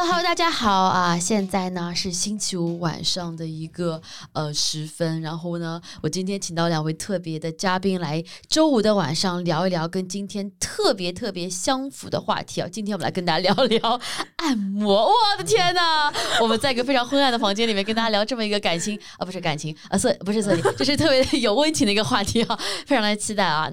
Hello，大家好啊！现在呢是星期五晚上的一个呃时分，然后呢，我今天请到两位特别的嘉宾来，周五的晚上聊一聊跟今天特别特别相符的话题啊！今天我们来跟大家聊聊 按摩，我的天呐！我们在一个非常昏暗的房间里面跟大家聊这么一个感情啊，不是感情啊色不是色情，这是特别有温情的一个话题啊，非常的期待啊！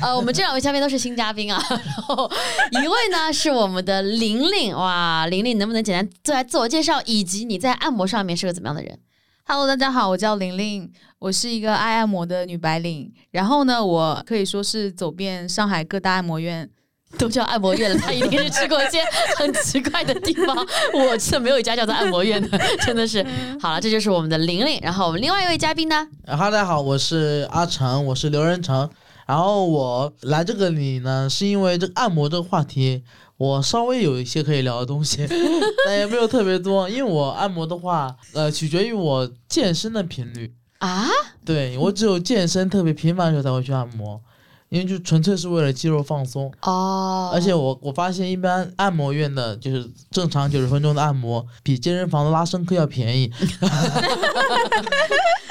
呃，我们这两位嘉宾都是新嘉宾啊，然后一位呢是我们的玲玲，哇，玲玲呢能不能简单做来自我介绍，以及你在按摩上面是个怎么样的人？Hello，大家好，我叫玲玲，我是一个爱按摩的女白领。然后呢，我可以说是走遍上海各大按摩院。都叫按摩院了，他一定是去过一些 很奇怪的地方。我这没有一家叫做按摩院的，真的是。好了，这就是我们的玲玲。然后我们另外一位嘉宾呢？哈喽，大家好，我是阿成，我是刘仁成。然后我来这个里呢，是因为这个按摩这个话题，我稍微有一些可以聊的东西，但也没有特别多。因为我按摩的话，呃，取决于我健身的频率。啊，对我只有健身特别频繁的时候才会去按摩，因为就纯粹是为了肌肉放松。哦，而且我我发现，一般按摩院的就是正常九十分钟的按摩，比健身房的拉伸课要便宜。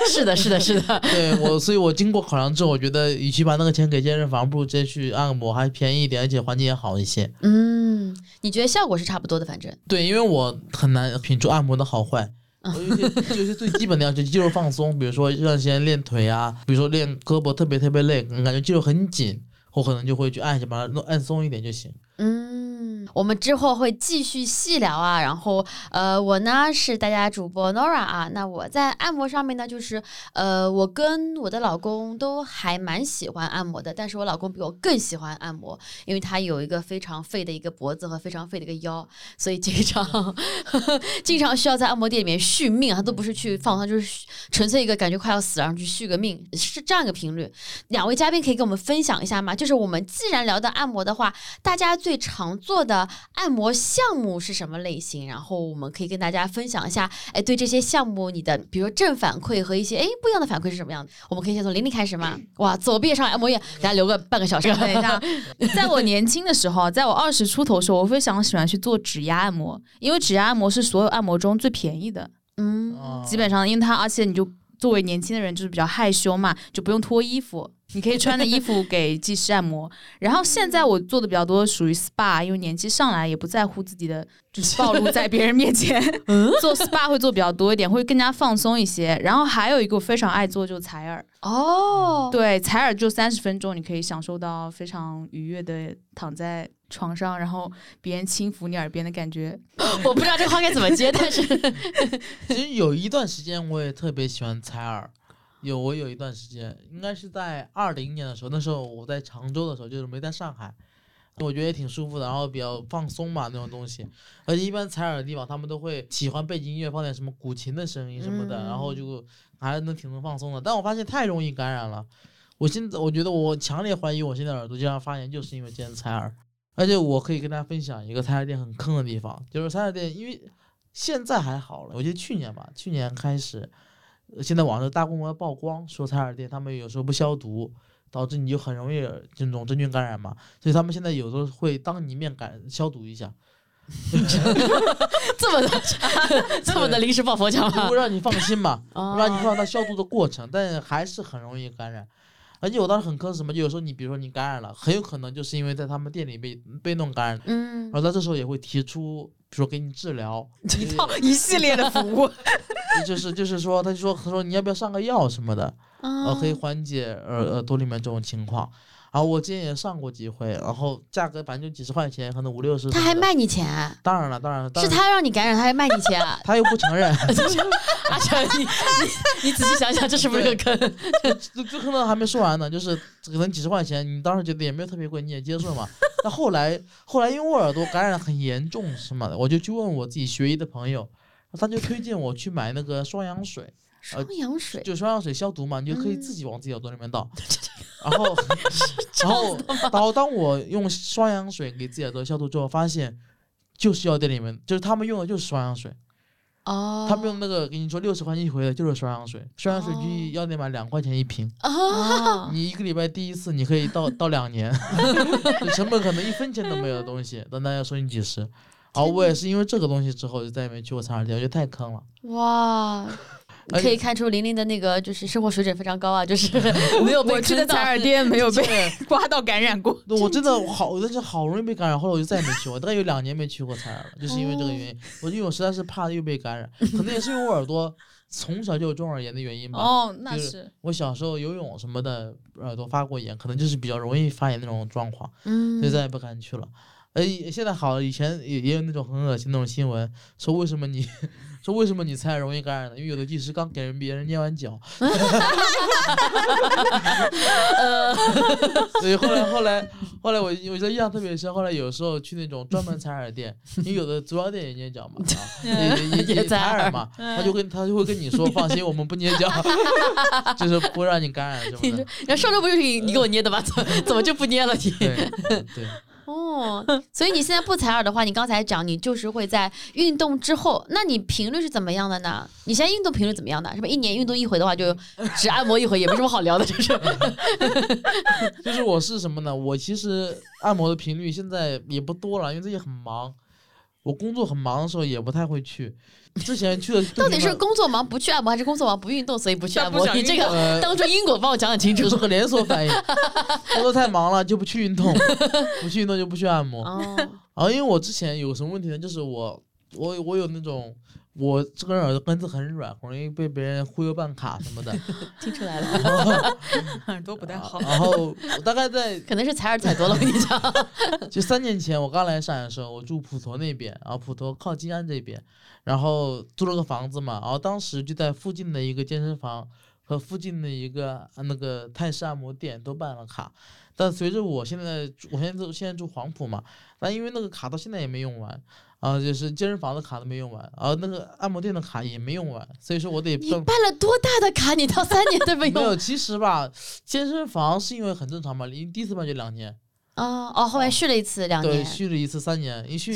是的，是的，是的。对我，所以我经过考量之后，我觉得与其把那个钱给健身房，不如直接去按摩，还便宜一点，而且环境也好一些。嗯，你觉得效果是差不多的，反正。对，因为我很难品出按摩的好坏。我有些 有些最基本的要求，肌肉放松，比如说这段时间练腿啊，比如说练胳膊特别特别累，感觉肌肉很紧，我可能就会去按一下，把它弄按松一点就行。嗯，我们之后会继续细聊啊。然后，呃，我呢是大家主播 Nora 啊。那我在按摩上面呢，就是呃，我跟我的老公都还蛮喜欢按摩的，但是我老公比我更喜欢按摩，因为他有一个非常废的一个脖子和非常废的一个腰，所以经常 经常需要在按摩店里面续命。他都不是去放松，就是纯粹一个感觉快要死，然后去续个命，是这样一个频率。两位嘉宾可以跟我们分享一下吗？就是我们既然聊到按摩的话，大家最常做的按摩项目是什么类型？然后我们可以跟大家分享一下，哎，对这些项目你的，比如正反馈和一些哎不一样的反馈是什么样的？我们可以先从玲玲开始吗？哇，左边上海按摩院，给大家留个半个小时。等一下，在我年轻的时候，在我二十出头的时候，我非常喜欢去做指压按摩，因为指压按摩是所有按摩中最便宜的，嗯，啊基本上，因为它而且你就作为年轻的人就是比较害羞嘛，就不用脱衣服。你可以穿的衣服给技师按摩，然后现在我做的比较多属于 SPA，因为年纪上来也不在乎自己的就是暴露在别人面前，做 SPA 会做比较多一点，会更加放松一些。然后还有一个我非常爱做就是采耳，哦，对，采耳就三十分钟，你可以享受到非常愉悦的躺在床上，然后别人轻抚你耳边的感觉。我不知道这话该怎么接，但是。其实有一段时间我也特别喜欢采耳，有我有一段时间，应该是在二零年的时候，那时候我在常州的时候，就是没在上海，我觉得也挺舒服的，然后比较放松嘛那种东西。而且一般采耳的地方，他们都会喜欢背景音乐放点什么古琴的声音什么的，嗯然后就还能挺能放松的。但我发现太容易感染了，我现在我觉得我强烈怀疑我现在耳朵经常发炎，就是因为今天采耳。而且我可以跟大家分享一个采耳店很坑的地方，就是采耳店，因为现在还好了，我记得去年吧，去年开始，呃现在网上大规模曝光说采耳店他们有时候不消毒，导致你就很容易这种真菌感染嘛，所以他们现在有时候会当你面感消毒一下，这么的 这么的临时抱佛脚吗就会？让你放心嘛，哦让你看到它消毒的过程，但还是很容易感染。而且我当时很坑是什么？就有时候你比如说你感染了，很有可能就是因为在他们店里被被弄感染，嗯然，后他这时候也会提出，比如说给你治疗，一套一系列的服务，就是就是说，他就说他说你要不要上个药什么的，呃，哦可以缓解耳耳朵里面这种情况。然后我之前也上过几回，然后价格反正就几十块钱，可能五六十。他还？卖你钱啊？当然了，当然了，是他让你感染，他还卖你钱啊？他又不承认 阿成，你你你仔细想想，这是不是个坑？这这可能还没说完呢，就是可能几十块钱，你当时觉得也没有特别贵，你也接受嘛。但后来后来因为我耳朵感染很严重什么的，我就去问我自己学医的朋友，他就推荐我去买那个双氧水，双氧水，就双氧水消毒嘛，你就可以自嗯己往自己耳朵里面倒。然后，然后，然后当我用双氧水给自己耳朵消毒之后，发现就是药店里面，就是他们用的就是双氧水，哦，他们用那个给你说六十块钱一回的就是双氧水，双氧水哦去药店买两块钱一瓶，你一个礼拜滴一次，你可以倒倒两年，就成本可能一分钱都没有的东西，但大家收你几十。然后我也是因为这个东西之后就再也没去过采耳店，我觉得太坑了。哇。而可以看出玲玲的那个就是生活水准非常高啊，就是 没有被我去的采耳店没有被 刮到感染过。我真的好，我真是好容易被感染，后来我就再也没去过，大概有两年没去过采耳了，就是因为这个原因。我因为我实在是怕又被感染，可能也是因为我耳朵从小就有中耳炎的原因吧。哦，那就是是我小时候游泳什么的，耳朵发过炎，可能就是比较容易发炎那种状况，嗯所以再也不敢去了。呃，现在好了，以前也也有那种很恶心那种新闻，说为什么你说为什么你才容易感染呢？因为有的技师刚给人别人捏完脚，所以后来后来后来我我觉得印象特别深。后来有时候去那种专门采耳店，因为有的足疗店也捏脚嘛，啊也也也也 采耳嘛，他就跟他就会跟你说，放心，我们不捏脚，就是不会让你感染什么的。然后上周不就是你你给我捏的吗？怎么怎么就不捏了你？对对，哦，所以你现在不采耳的话，你刚才讲你就是会在运动之后，那你频率是怎么样的呢？你现在运动频率怎么样的？是不一年运动一回的话，就只按摩一回，也没什么好聊的，就是。就是我是什么呢？我其实按摩的频率现在也不多了，因为最近很忙。我工作很忙的时候也不太会去。之前去的到底是工作忙不去按摩，还是工作忙不运动所以不去按摩？你这个呃，当初因果帮我讲讲清楚这。是个连锁反应。工作太忙了就不去运动，不去运动就不去按摩。哦，然后因为我之前有什么问题呢？就是我我我有那种我这个人耳朵根子很软，容易被别人忽悠办卡什么的。听出来了，耳朵不太好。然后我大概在可能是采耳采多了。我跟你讲，就三年前我刚来上海的时候，我住普陀那边，然后普陀靠金安这边，然后租了个房子嘛，然后当时就在附近的一个健身房和附近的一个呃那个泰式按摩店都办了卡，但随着我现在我现在住现在住黄埔嘛，但因为那个卡到现在也没用完。啊，就是健身房的卡都没用完，然后那个按摩店的卡也没用完，所以说我得你办办了多大的卡？你到三年都没没有，其实吧，健身房是因为很正常嘛，你第一次办就两年，啊？哦，后来续了一次两年对，续了一次三年，一续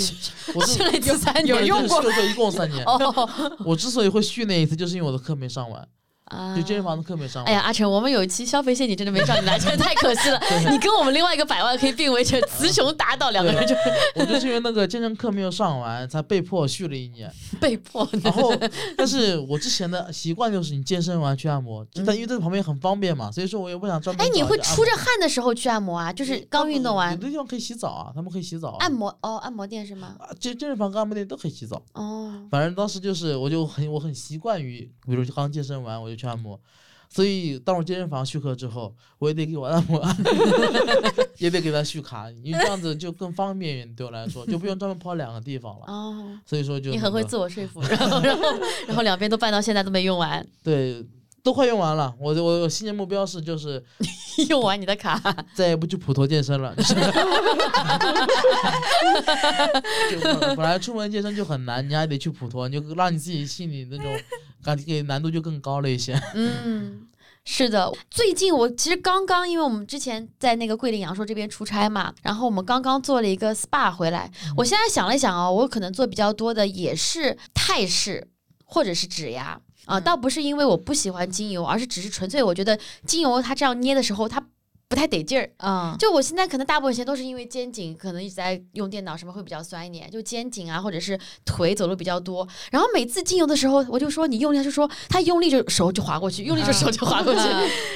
我 续了一次三年，对有用过一共三年。哦我之所以会续那一次，就是因为我的课没上完，啊就健身房的课没上完。哎呀，阿成，我们有一期消费陷阱真的没上你来，真的太可惜了。你跟我们另外一个百万可以并为成雌雄搭档，两个人就我就是因为那个健身课没有上完，才被迫续了一年。被迫。然后，但是我之前的习惯就是你健身完去按摩，但因为在旁边很方便嘛，所以说我也不想专门。哎，你会出着汗的时候去按摩啊？就是刚运动完有的地方可以洗澡啊，他们可以洗澡啊。按摩哦，按摩店是吗？啊健健身房跟按摩店都可以洗澡。哦，反正当时就是，我就很我很习惯于，比如刚健身完我就去按摩，所以当我健身房续课之后，我也得给我按摩，也得给他续卡，因为这样子就更方便一点对我来说，就不用专门跑两个地方了。哦，所以说就你很会自我说服，然后然后然后两边都办到现在都没用完，对，都快用完了。我我我新年目标是就是 用完你的卡。再也不去普陀健身了。本来出门健身就很难，你还得去普陀，你就让你自己心里那种感觉难度就更高了一些。嗯，是的，最近我其实刚刚，因为我们之前在那个桂林阳朔这边出差嘛，然后我们刚刚做了一个 SPA 回来。我现在想了想哦，我可能做比较多的也是泰式或者是指压啊、嗯倒不是因为我不喜欢精油，而是只是纯粹我觉得精油它这样捏的时候它。不太得劲儿，嗯，就我现在可能大部分时间都是因为肩颈，可能一直在用电脑，什么会比较酸一点，就肩颈啊，或者是腿走路比较多。然后每次精油的时候，我就说你用力，他就说他用力就手就划过去，用力就手就划过去。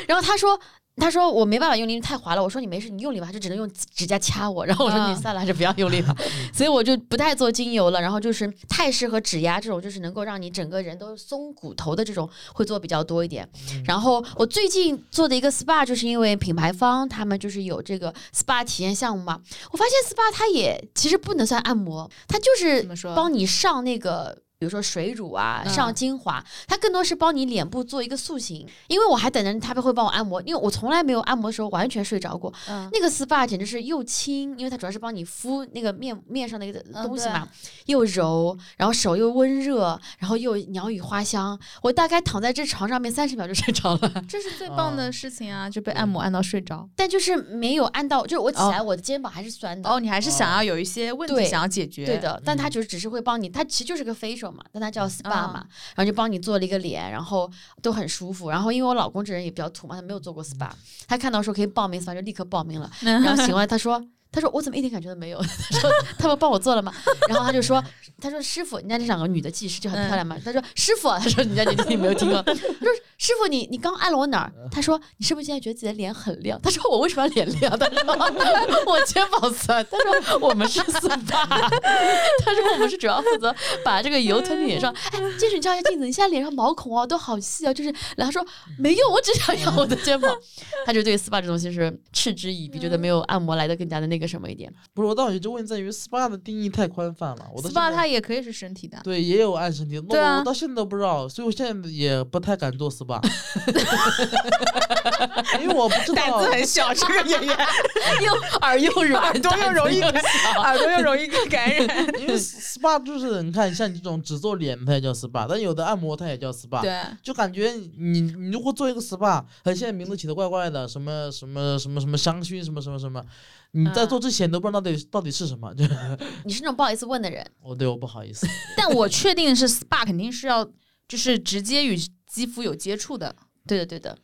然后他说。他说我没办法用力，太滑了。我说你没事，你用力吧，就只能用指甲掐我。然后我说你嗯算了，还是不要用力了。所以我就不太做精油了。然后就是泰式和指压这种，就是能够让你整个人都松骨头的这种，会做比较多一点。然后我最近做的一个 SPA，就是因为品牌方他们就是有这个 SPA 体验项目嘛。我发现 SPA 它也其实不能算按摩，它就是？帮你上那个。比如说水乳啊，嗯上精华，它更多是帮你脸部做一个塑形。因为我还等着他们会帮我按摩，因为我从来没有按摩的时候完全睡着过。嗯，那个 SPA 简直是又轻，因为它主要是帮你敷那个面面上的一个嗯东西嘛，又柔，然后手又温热，然后又鸟语花香。我大概躺在这床上面三十秒就睡着了，这是最棒的事情啊，就被按摩按到睡着。但就是没有按到，就是我起来我的肩膀还是酸的。哦，你还是想要有一些问题想要解决。对的，但它嗯就只是会帮你，它其实就是个 facial 嘛，但它叫 SPA 啊嘛，然后就帮你做了一个脸，然后都很舒服。然后因为我老公这人也比较土嘛，他没有做过 SPA，他看到说可以报名 SPA 就立刻报名了。然后醒来他说他说我怎么一点感觉都没有？他说他们帮我做了吗？然后他就说，他说师傅，人家这两个女的技师就很漂亮嘛。他说师傅，他说你家你你没有听过？他说师傅，你你刚按了我哪儿？他说你是不是现在觉得自己的脸很亮？他说我为什么要脸亮？他说 我肩膀酸。他说我们是 SPA，他说我们是主要负责把这个油涂你脸上。哎，进去，你照一下镜子，你现在脸上毛孔啊都好细啊，就是，然后说没有，我只想要我的肩膀。他就对 SPA 这东西是嗤之以鼻，觉得没有按摩来的更加的那个什么一点。不是，我倒觉得问题在于 SPA 的定义太宽泛了。我的 SPA 它也可以是身体的，对，也有按身体。对啊，我到现在都不知道，所以我现在也不太敢做 SPA，因为我不知道。胆子很小，这个演员又 耳又软，耳朵又容易耳朵又容易感染。因为 SPA 就是你看，像你这种只做脸，它也叫 SPA，但有的按摩它也叫 SPA。对，就感觉你你如果做一个 SPA，它现在名字起的怪怪的，什么什么什么什么香薰，什么什么什么。你在做之前都不知道到底到底是什么，就你是那种不好意思问的人。我，对，我不好意思。但我确定是 SPA 肯定是要就是直接与肌肤有接触的。对的，对的。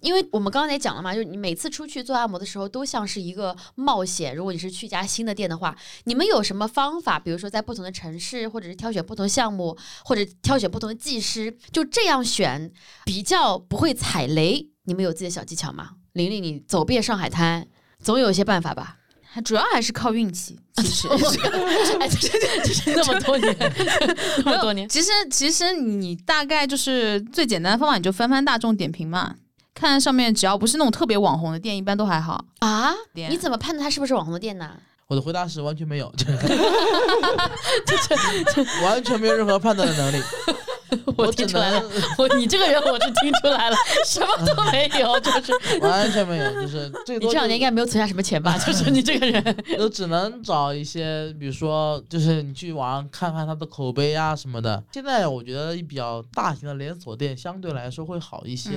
因为我们刚才也讲了嘛，就是你每次出去做按摩的时候都像是一个冒险。如果你是去一家新的店的话，你们有什么方法？比如说在不同的城市，或者是挑选不同项目，或者挑选不同的技师，就这样选比较不会踩雷。你们有自己的小技巧吗？玲玲，你走遍上海滩。总有一些办法吧，主要还是靠运气。其实，那么多年，那么多年，其实其实你大概就是最简单的方法，你就翻翻大众点评嘛，看上面只要不是那种特别网红的店，一般都还好啊。你怎么判断它是不是网红的店呢？我的回答是完全没有，完全没有任何判断的能力。我听出来了，我你这个人我是听出来了，什么都没有，就是 完全没有，就是你这两年应该没有存下什么钱吧？就是你这个人，就只能找一些，比如说，就是你去网上看看他的口碑啊什么的。现在我觉得比较大型的连锁店相对来说会好一些，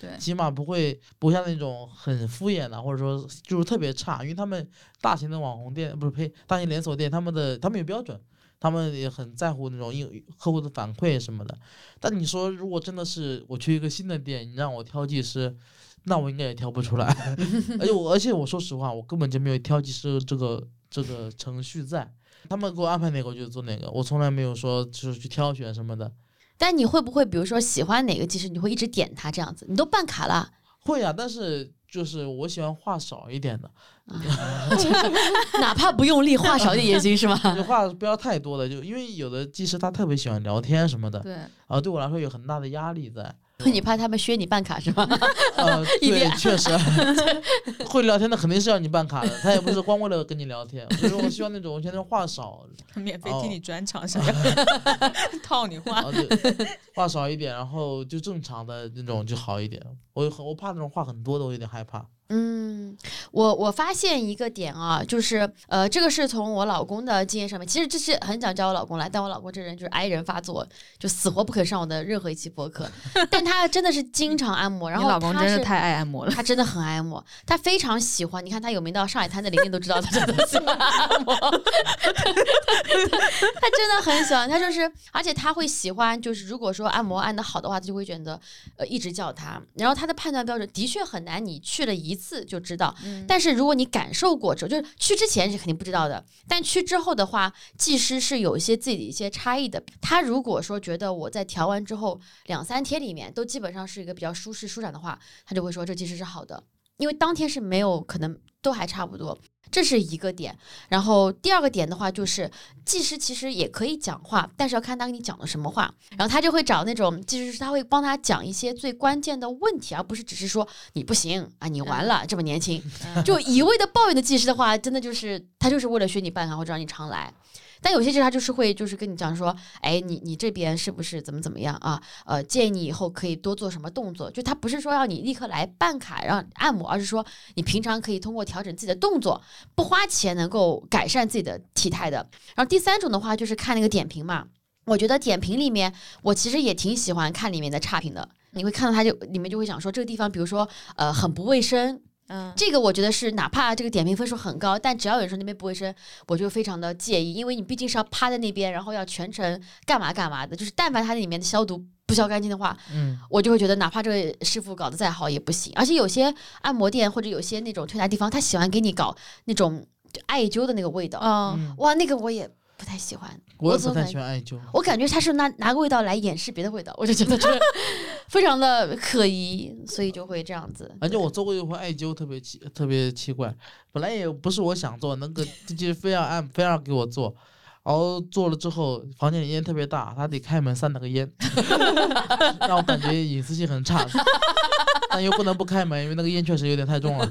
对，起码不会不像那种很敷衍的，或者说就是特别差，因为他们大型的网红店不是呸，大型连锁店他们的他们有标准。他们也很在乎那种应客户的反馈什么的，但你说如果真的是我去一个新的店，你让我挑技师，那我应该也挑不出来。而且我而且我说实话，我根本就没有挑技师这个这个程序在。他们给我安排哪个我就做哪个，我从来没有说就是去挑选什么的。但你会不会比如说喜欢哪个技师，你会一直点他这样子？你都办卡了？会啊，但是。就是我喜欢话少一点的，哪怕不用力，话少一点也行，是吗？话不要太多的，就因为有的技师他特别喜欢聊天什么的，对，啊，对我来说有很大的压力在。你怕他们削你办卡是吗？呃，对，确实，会聊天的肯定是要你办卡的，他也不是光为了跟你聊天。所以说我希望那种现在话少，免费听你专场，是吧套你话，话少一点，然后就正常的那种就好一点。我我怕那种话很多的，我有点害怕。嗯，我我发现一个点啊，就是呃，这个是从我老公的经验上面，其实这是很想叫我老公来，但我老公这人就是 I 人发作，就死活不肯上我的任何一期播客。但他真的是经常按摩，然后老公真是太爱按摩了，他真的很爱按摩，他非常喜欢。你看他有名到上海滩的邻居都知道他真的喜欢按摩，他真的很喜欢。他就是，而且他会喜欢，就是如果说按摩按的好的话，他就会选择呃一直叫他。然后他的判断标准的确很难，你去了一。一次就知道，但是如果你感受过之后，就是去之前是肯定不知道的，但去之后的话，技师是有一些自己的一些差异的。他如果说觉得我在调完之后两三天里面都基本上是一个比较舒适舒展的话，他就会说这技师是好的，因为当天是没有可能都还差不多。这是一个点，然后第二个点的话，就是技师其实也可以讲话，但是要看他跟你讲的什么话。然后他就会找那种技师，他会帮他讲一些最关键的问题，而不是只是说你不行啊，你完了，这么年轻，就一味的抱怨的技师的话，真的就是他就是为了学你办卡或者让你常来。但有些其实他就是会，就是跟你讲说，哎，你你这边是不是怎么怎么样啊？呃，建议你以后可以多做什么动作。就他不是说要你立刻来办卡让按摩，而是说你平常可以通过调整自己的动作，不花钱能够改善自己的体态的。然后第三种的话就是看那个点评嘛，我觉得点评里面我其实也挺喜欢看里面的差评的。你会看到他就里面就会讲说这个地方，比如说呃很不卫生。嗯，这个我觉得是，哪怕这个点评分数很高，但只要有人说那边不卫生，我就非常的介意，因为你毕竟是要趴在那边，然后要全程干嘛干嘛的，就是但凡它里面的消毒不消干净的话，嗯，我就会觉得哪怕这个师傅搞得再好也不行。而且有些按摩店或者有些那种推拿地方，他喜欢给你搞那种艾灸的那个味道。嗯，嗯，哇，那个我也不太喜欢。我也不太喜欢艾灸。我感觉他是拿拿个味道来掩饰别的味道，我就觉得这 非常的可疑，所以就会这样子。而且我做过一回艾灸，特别奇特别奇怪，本来也不是我想做，那个 就是非要按非要给我做，然后做了之后，房间里烟特别大，他得开门散那个烟，让我感觉隐私性很差，但又不能不开门，因为那个烟确实有点太重了。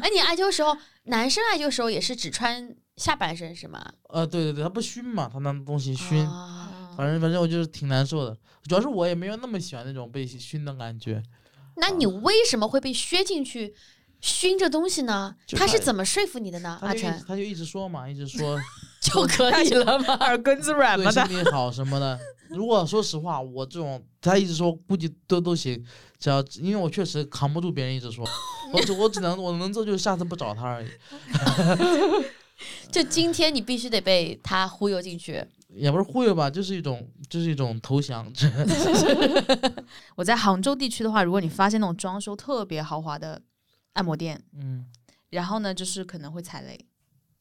哎，你艾灸时候，男生艾灸时候也是只穿下半身是吗？呃，对对对，他不熏嘛，他那东西熏，啊反正反正我就是挺难受的，主要是我也没有那么喜欢那种被熏的感觉。那你为什么会被削进去熏这东西呢？他是怎么说服你的呢？他就一阿晨他就一直说嘛，一直说 就可以了吗？耳根子软嘛，他对身体好什么的。如果说实话，我这种他一直说，估计都都行。只要因为我确实扛不住别人一直说，我只我只能我能做就是下次不找他而已，就今天你必须得被他忽悠进去。也不是忽悠吧，就是一种就是一种投降。我在杭州地区的话，如果你发现那种装修特别豪华的按摩店，嗯，然后呢，就是可能会踩雷。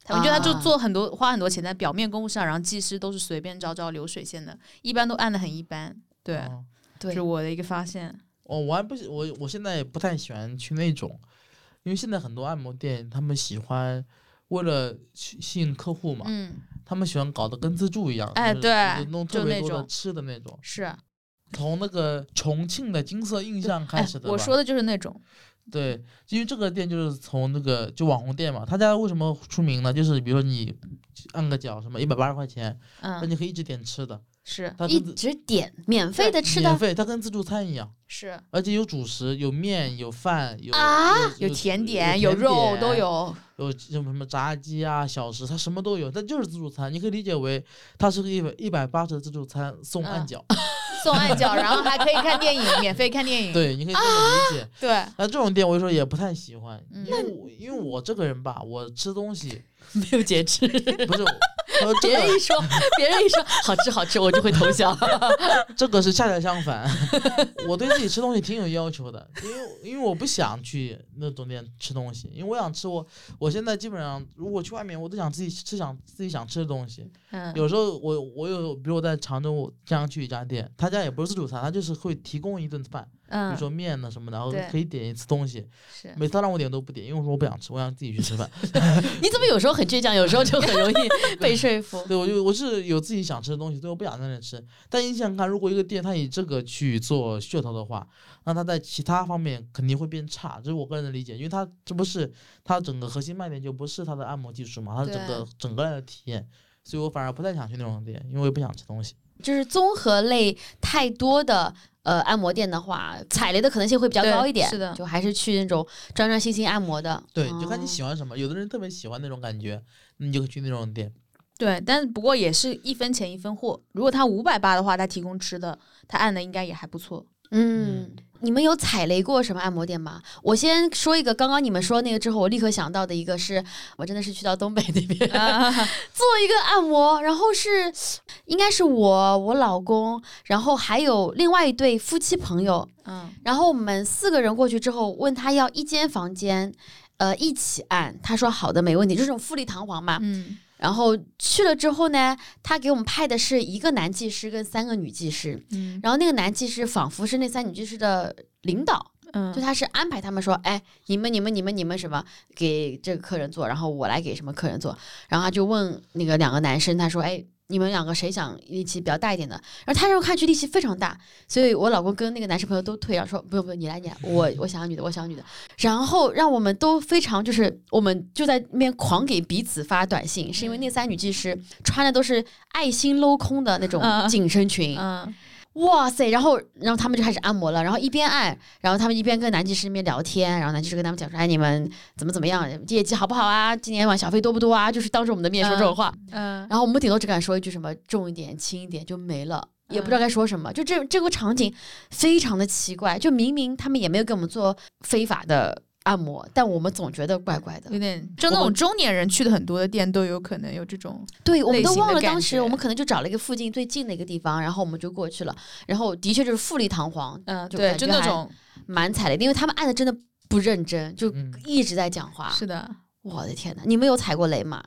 我觉得他就啊做很多、花很多钱在表面功夫上，然后技师都是随便找找流水线的，一般都按的很一般。对，哦对是我的一个发现。哦，我还不我我现在也不太喜欢去那种，因为现在很多按摩店他们喜欢为了去吸引客户嘛，嗯，他们喜欢搞得跟自助一样，就是哎对弄特别多的吃的那种，是。从那个重庆的金色印象开哎始的吧。我说的就是那种，对，因为这个店就是从那个就网红店嘛，他家为什么出名呢？就是比如说你按个脚什么一百八十块钱，那嗯，你可以一直点吃的，是一直点免费的吃的免费，它跟自助餐一样，是，而且有主食，有面，有饭，有啊有有甜点，有有肉，都有。有什么什么炸鸡啊、小食，它什么都有，它就是自助餐，你可以理解为它是个一百一百八十的自助餐送按嗯脚，送按脚，然后还可以看电影，免费看电影。对，你可以这么理解。对，那这种店我有时候也不太喜欢，嗯因为我因为我这个人吧，我吃东西没有节制。不是，别人一说，别人一说好吃好吃，我就会投降。这个是恰恰相反，我对自己吃东西挺有要求的，因为因为我不想去那种店吃东西，因为我想吃我我现在基本上如果去外面，我都想自己吃想自己想吃的东西。嗯，有时候我我有比如我在常州我经常去一家店，他家也不是自助餐，他就是会提供一顿饭，比嗯，如说面呢什么的，然后可以点一次东西。是每次他让我点都不点，因为我说我不想吃，我想自己去吃饭。你怎么有时候很倔强，有时候就很容易 被说服？对，我就我是有自己想吃的东西，所以我不想在那吃。但你想想看，如果一个店他以这个去做噱头的话，那他在其他方面肯定会变差，这是我个人的理解。因为他这不是他整个核心卖点就不是他的按摩技术嘛，它是整个整个人的体验，所以我反而不太想去那种店，因为我也不想吃东西。就是综合类太多的呃按摩店的话，踩雷的可能性会比较高一点。是的就还是去那种专专心心按摩的。对，就看你哦喜欢什么。有的人特别喜欢那种感觉，你就去那种店。对，但是不过也是一分钱一分货。如果他五百八的话，他提供吃的，他按的应该也还不错。嗯，你们有踩雷过什么按摩店吗？我先说一个，刚刚你们说那个之后，我立刻想到的一个是，我真的是去到东北那边 做一个按摩，然后是应该是我我老公，然后还有另外一对夫妻朋友，嗯然后我们四个人过去之后，问他要一间房间，呃，一起按，他说好的，没问题，就这种富丽堂皇嘛。嗯然后去了之后呢，他给我们派的是一个男技师跟三个女技师，嗯然后那个男技师仿佛是那三女技师的领导，嗯就他是安排他们说，哎，你们你们你们你们什么给这个客人做，然后我来给什么客人做，然后他就问那个两个男生，他说，哎。你们两个谁想力气比较大一点的？然后他让我看去力气非常大，所以我老公跟那个男生朋友都退让说不用不用，你来你来，我我想要女的，我想要女的。然后让我们都非常就是我们就在那边狂给彼此发短信，是因为那三女技师穿的都是爱心镂空的那种嗯。紧身裙，嗯哇塞！然后，然后他们就开始按摩了，然后一边按，然后他们一边跟男技师那边聊天，然后男技师跟他们讲说：“哎，你们怎么怎么样，业绩好不好啊？今年晚小费多不多啊？”就是当着我们的面说这种话，嗯然后我们顶多只敢说一句什么重一点、轻一点就没了，也不知道该说什么。就这这个场景非常的奇怪，就明明他们也没有给我们做非法的按摩，但我们总觉得怪怪的有。点就那种中年人去的很多的店都有可能有这种。对，我们都忘了当时我们可能就找了一个附近最近的一个地方，然后我们就过去了，然后的确就是富丽堂皇，嗯，对，就那种蛮踩雷的，因为他们按的真的不认真，就嗯一直在讲话。是的，我的天呐，你们有踩过雷吗？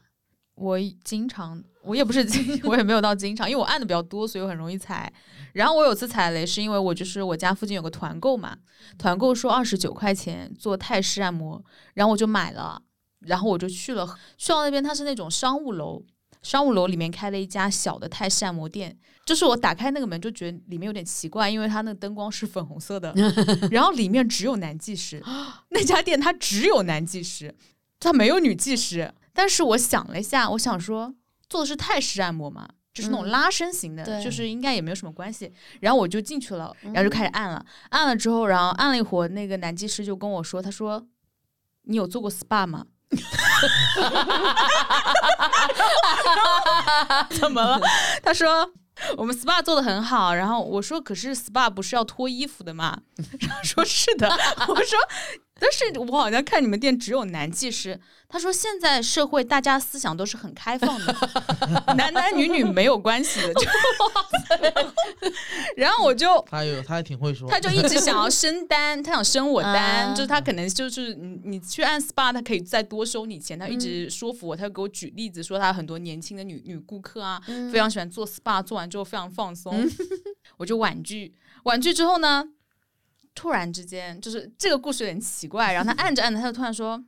我经常，我也不是经，我也没有到经常，因为我按的比较多，所以我很容易踩。然后我有次踩雷，是因为我就是我家附近有个团购嘛，团购说二十九块钱做泰式按摩，然后我就买了，然后我就去了，去到那边它是那种商务楼，商务楼里面开了一家小的泰式按摩店，就是我打开那个门就觉得里面有点奇怪，因为它那个灯光是粉红色的，然后里面只有男技师，那家店它只有男技师，它没有女技师。但是我想了一下，我想说做的是泰式按摩嘛，就是那种嗯拉伸型的，对就是应该也没有什么关系。然后我就进去了，然后就嗯开始按了，按了之后，然后按了一会儿，那个男技师就跟我说，他说：“你有做过 SPA 吗？” 怎么了？他说。我们 SPA 做的很好，然后我说，可是 SPA 不是要脱衣服的吗？然后说是的，我说，但是我好像看你们店只有男技师。他说现在社会大家思想都是很开放的，男男女女没有关系的。就然后我就 他有他还挺会说，他就一直想要升单，他想升我单，啊就是他可能就是你你去按 SPA，他可以再多收你钱。他一直说服我，他就给我举例子，说他很多年轻的女女顾客啊，嗯非常喜欢做 SPA，做完之后非常放松。我就婉拒，婉拒之后呢，突然之间就是这个故事有点奇怪，然后他按着按着，他就突然说：“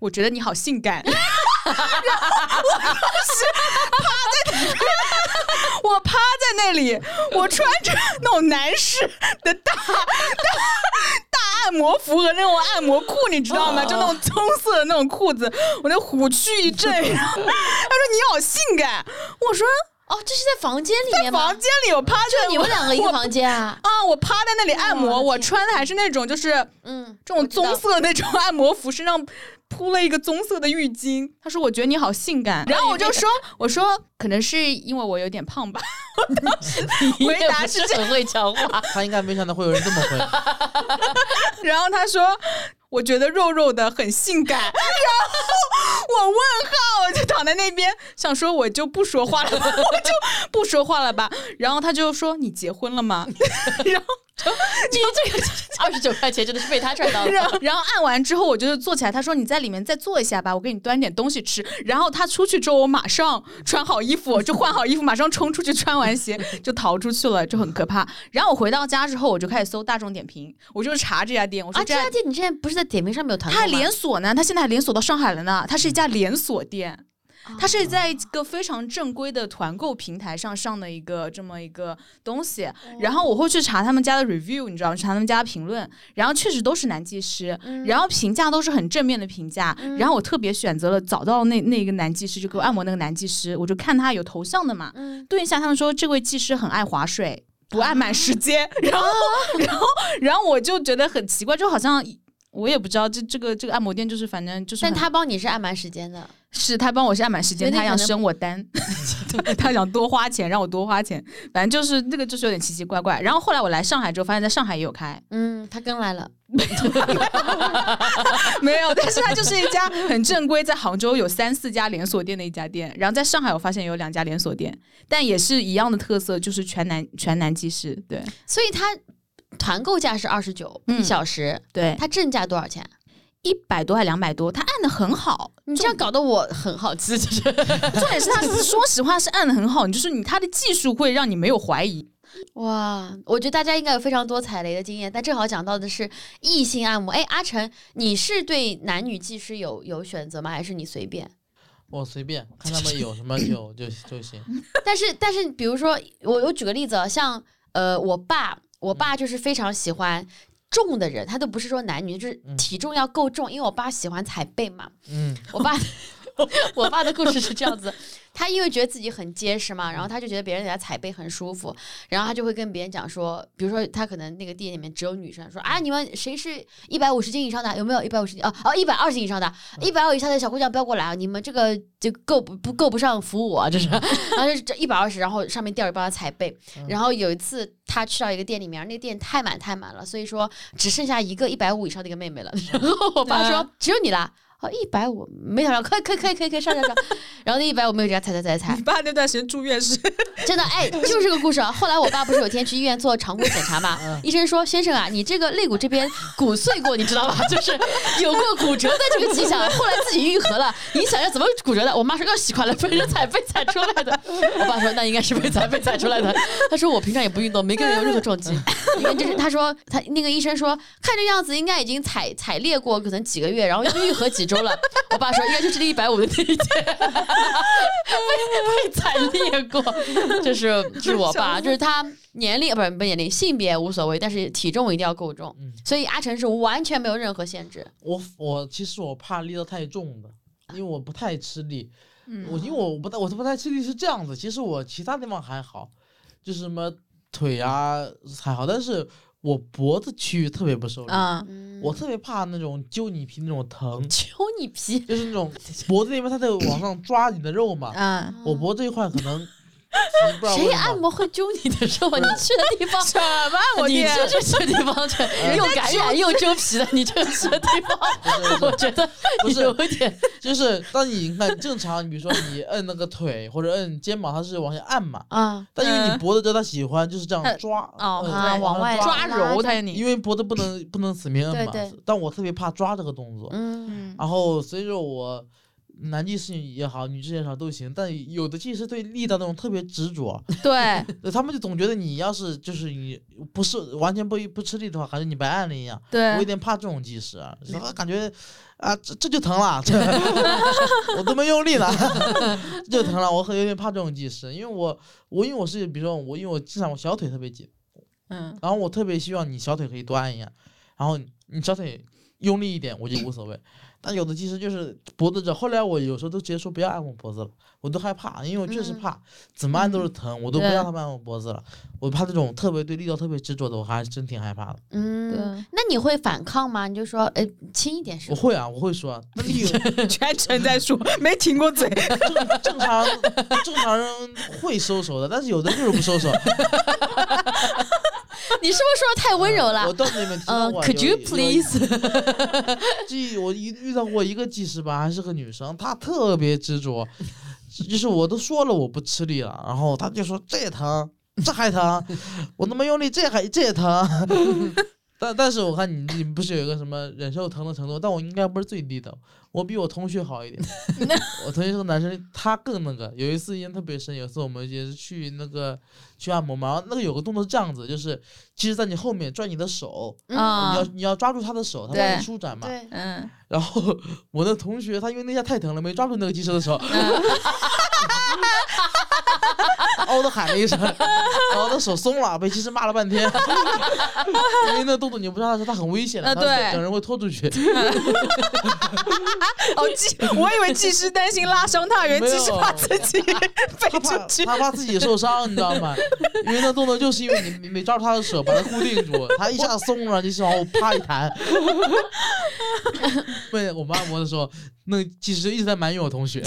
我觉得你好性感。”然后我趴在 我趴在那里，我穿着那种男士的大大大按摩服和那种按摩裤，你知道吗？就那种棕色的那种裤子，我那虎躯一震。然后他说你好性感，我说哦，这是在房间里面吗？在房间里我趴着就你们两个一个房间啊？啊，我趴在那里按摩，我穿的还是那种就是嗯，这种棕色的那种按摩服，身上铺了一个棕色的浴巾。他说：“我觉得你好性感。”然后我就说：“我说可能是因为我有点胖吧。”我当时回答是这样，很会讲话。他应该没想到会有人这么回。然后他说：“我觉得肉肉的很性感。”然后我问号，我就躺在那边想说我就不说话了吧，我就不说话了吧。然后他就说：“你结婚了吗？” 然后你这个二十九块钱真的是被他赚到了。然 后然后按完之后，我就坐起来，他说你在里面再坐一下吧，我给你端点东西吃。然后他出去之后，我马上穿好衣服，就换好衣服，马上冲出去，穿完鞋就逃出去了，就很可怕。然后我回到家之后，我就开始搜大众点评，我就查这家店，我说啊，这家家店你现在不是在点评上面有团购吗？它还连锁呢，它现在还连锁到上海了呢，它是一家连锁店。它是在一个非常正规的团购平台上上的一个这么一个东西，然后我会去查他们家的 review，你知道吗？查他们家的评论，然后确实都是男技师，然后评价都是很正面的评价，然后我特别选择了找到那那个男技师，就给我按摩那个男技师，我就看他有头像的嘛，嗯对一下，他们说这位技师很爱划水，不爱满时间，然后然后然后我就觉得很奇怪，就好像。我也不知道这这个这个按摩店就是反正就是，但他帮你是按满时间的。是他帮我是按满时间，他想升我单，他想多花钱让我多花钱，反正就是那个就是有点奇奇怪怪。然后后来我来上海之后，发现在上海也有开，嗯，他跟来了。没有，但是他就是一家很正规，在杭州有三四家连锁店的一家店，然后在上海我发现有两家连锁店，但也是一样的特色，就是全南全南技师，对所以他团购价是二十九嗯一小时，对，它正价多少钱？一百多还两百多，他按的很好，你这样搞得我很好奇，就是重点是他说实话是按的很好，你就是你他的技术会让你没有怀疑。哇，我觉得大家应该有非常多踩雷的经验，但正好讲到的是异性按摩。哎，阿成，你是对男女技师有有选择吗？还是你随便？我随便看他们有什么 就就就行。但是但是，比如说我我举个例子啊，像呃我爸，我爸就是非常喜欢。重的人，他都不是说男女，就是嗯体重要够重，因为我爸喜欢踩背嘛。嗯，我爸，我爸的故事是这样子，他因为觉得自己很结实嘛，然后他就觉得别人给他踩背很舒服，然后他就会跟别人讲说，比如说他可能那个店里面只有女生，说啊你们谁是一百五十斤以上的，有没有一百五十斤？哦哦一百二十斤以上的，一百二以下的小姑娘不要过来啊，你们这个就够不不够不上服务啊，这是，然后就是这一百二十，然后上面吊着帮他踩背，然后有一次他去到一个店里面，那个店太满太满了，所以说只剩下一个一百五以上的一个妹妹了，然 后我爸说、嗯只有你啦。哦，一百五，没想到，可以可以可以可以可以上上上。然后那一百五没有给他踩踩踩踩你，爸那段时间住院是 真的，哎，就是这个故事啊。后来我爸不是有天去医院做常规检查嘛，医生说：“先生啊，你这个肋骨这边骨碎过，你知道吧？就是有过骨折的这个迹象。后来自己愈合了，你想想怎么骨折的？”我妈说：“要习惯了，被人踩被踩出来的。”我爸说：“那应该是被踩被踩出来的。”他说：“我平常也不运动，没跟人有任何撞击。因为就是他说他那个医生说，看这样子应该已经踩踩裂过，可能几个月，然后又愈合几周了。我爸说应该就是那一百五的那一天。被被踩裂过，就是就是我爸，就是他年龄不是不是年龄，性别无所谓，但是体重一定要够重。嗯所以阿成是完全没有任何限制。我我其实我怕力道太重的，因为我不太吃力。嗯我因为我不太我不太吃力是这样子，其实我其他地方还好，就是什么腿啊还好，但是我脖子区域特别不受力。我特别怕那种揪你皮那种疼，揪你皮，就是那种脖子那边它在往上抓你的肉嘛。嗯，我脖子这一块可能，谁按摩会揪你的肉啊？你去的地方。什么？按摩你店？这去 的地方，这又感染又揪皮的，你这个去的地方，我觉得不是有一点，就是当你看正常，你比如说你摁那个腿或者摁肩膀，它是往下按嘛，啊，但因为你嗯。脖子这它喜欢就是这样抓，往外抓揉它你，因为脖子不能不能死命摁嘛但我特别怕抓这个动作，嗯，嗯。然后所以说我男技师也好，女技师也好都行，但有的技师对力道那种特别执着，对，他们就总觉得你要是就是你不是完全不不吃力的话，好像你白按了一样。对我有，点怕这种技师啊，他感觉啊这这就疼了，这 我都没用力呢，这就疼了，我很有点怕这种技师，因为我我因为我是比如说我因为我经常我小腿特别紧，嗯，然后我特别希望你小腿可以多按一下，然后你小腿用力一点我就无所谓。但有的技师就是脖子这，后来我有时候都直接说不要按我脖子了，我都害怕，因为我确实嗯怕，怎么按都是疼，我都不对让他们按我脖子了。我怕这种特别对力道特别执着的，我还真挺害怕的。嗯，对，那你会反抗吗？你就说，哎，轻一点是吧？我会啊，我会说啊，那你 全程在说，没停过嘴。正常正常人会收手的，但是有的就是不收手。你是不是说的太温柔我了？段子里面提到嗯过，，Could you please？记我遇遇到过一个技师吧，还是个女生，她特别执着，就是我都说了我不吃力了，然后她就说这也疼，这还疼，我那么用力，这还这也疼。但但是我看你你不是有一个什么忍受疼的程度，但我应该不是最低的，我比我同学好一点。我同学是个男生，他更那个。有一次印象特别深，有一次我们也是去那个去按摩嘛，然后那个有个动作是这样子，就是其实在你后面拽你的手，你要你要抓住他的手，他对帮你舒展嘛。对，嗯，然后我的同学他因为那下太疼了，没抓住那个技师的手，嗷的喊了一声，然后他手松了，被技师骂了半天。因为那动作你不知道他说他很危险的，他啊对整人会拖出去。哦，技，我以为技师担心拉伤他，原来技师怕自己 飞他怕出去。他怕自己受伤，你知道吗？因为那动作就是因为你你没抓住他的手，把他固定住，他一下松了，就是往后啪一弹。被我们按摩的时候，那个技师一直在埋怨我同学。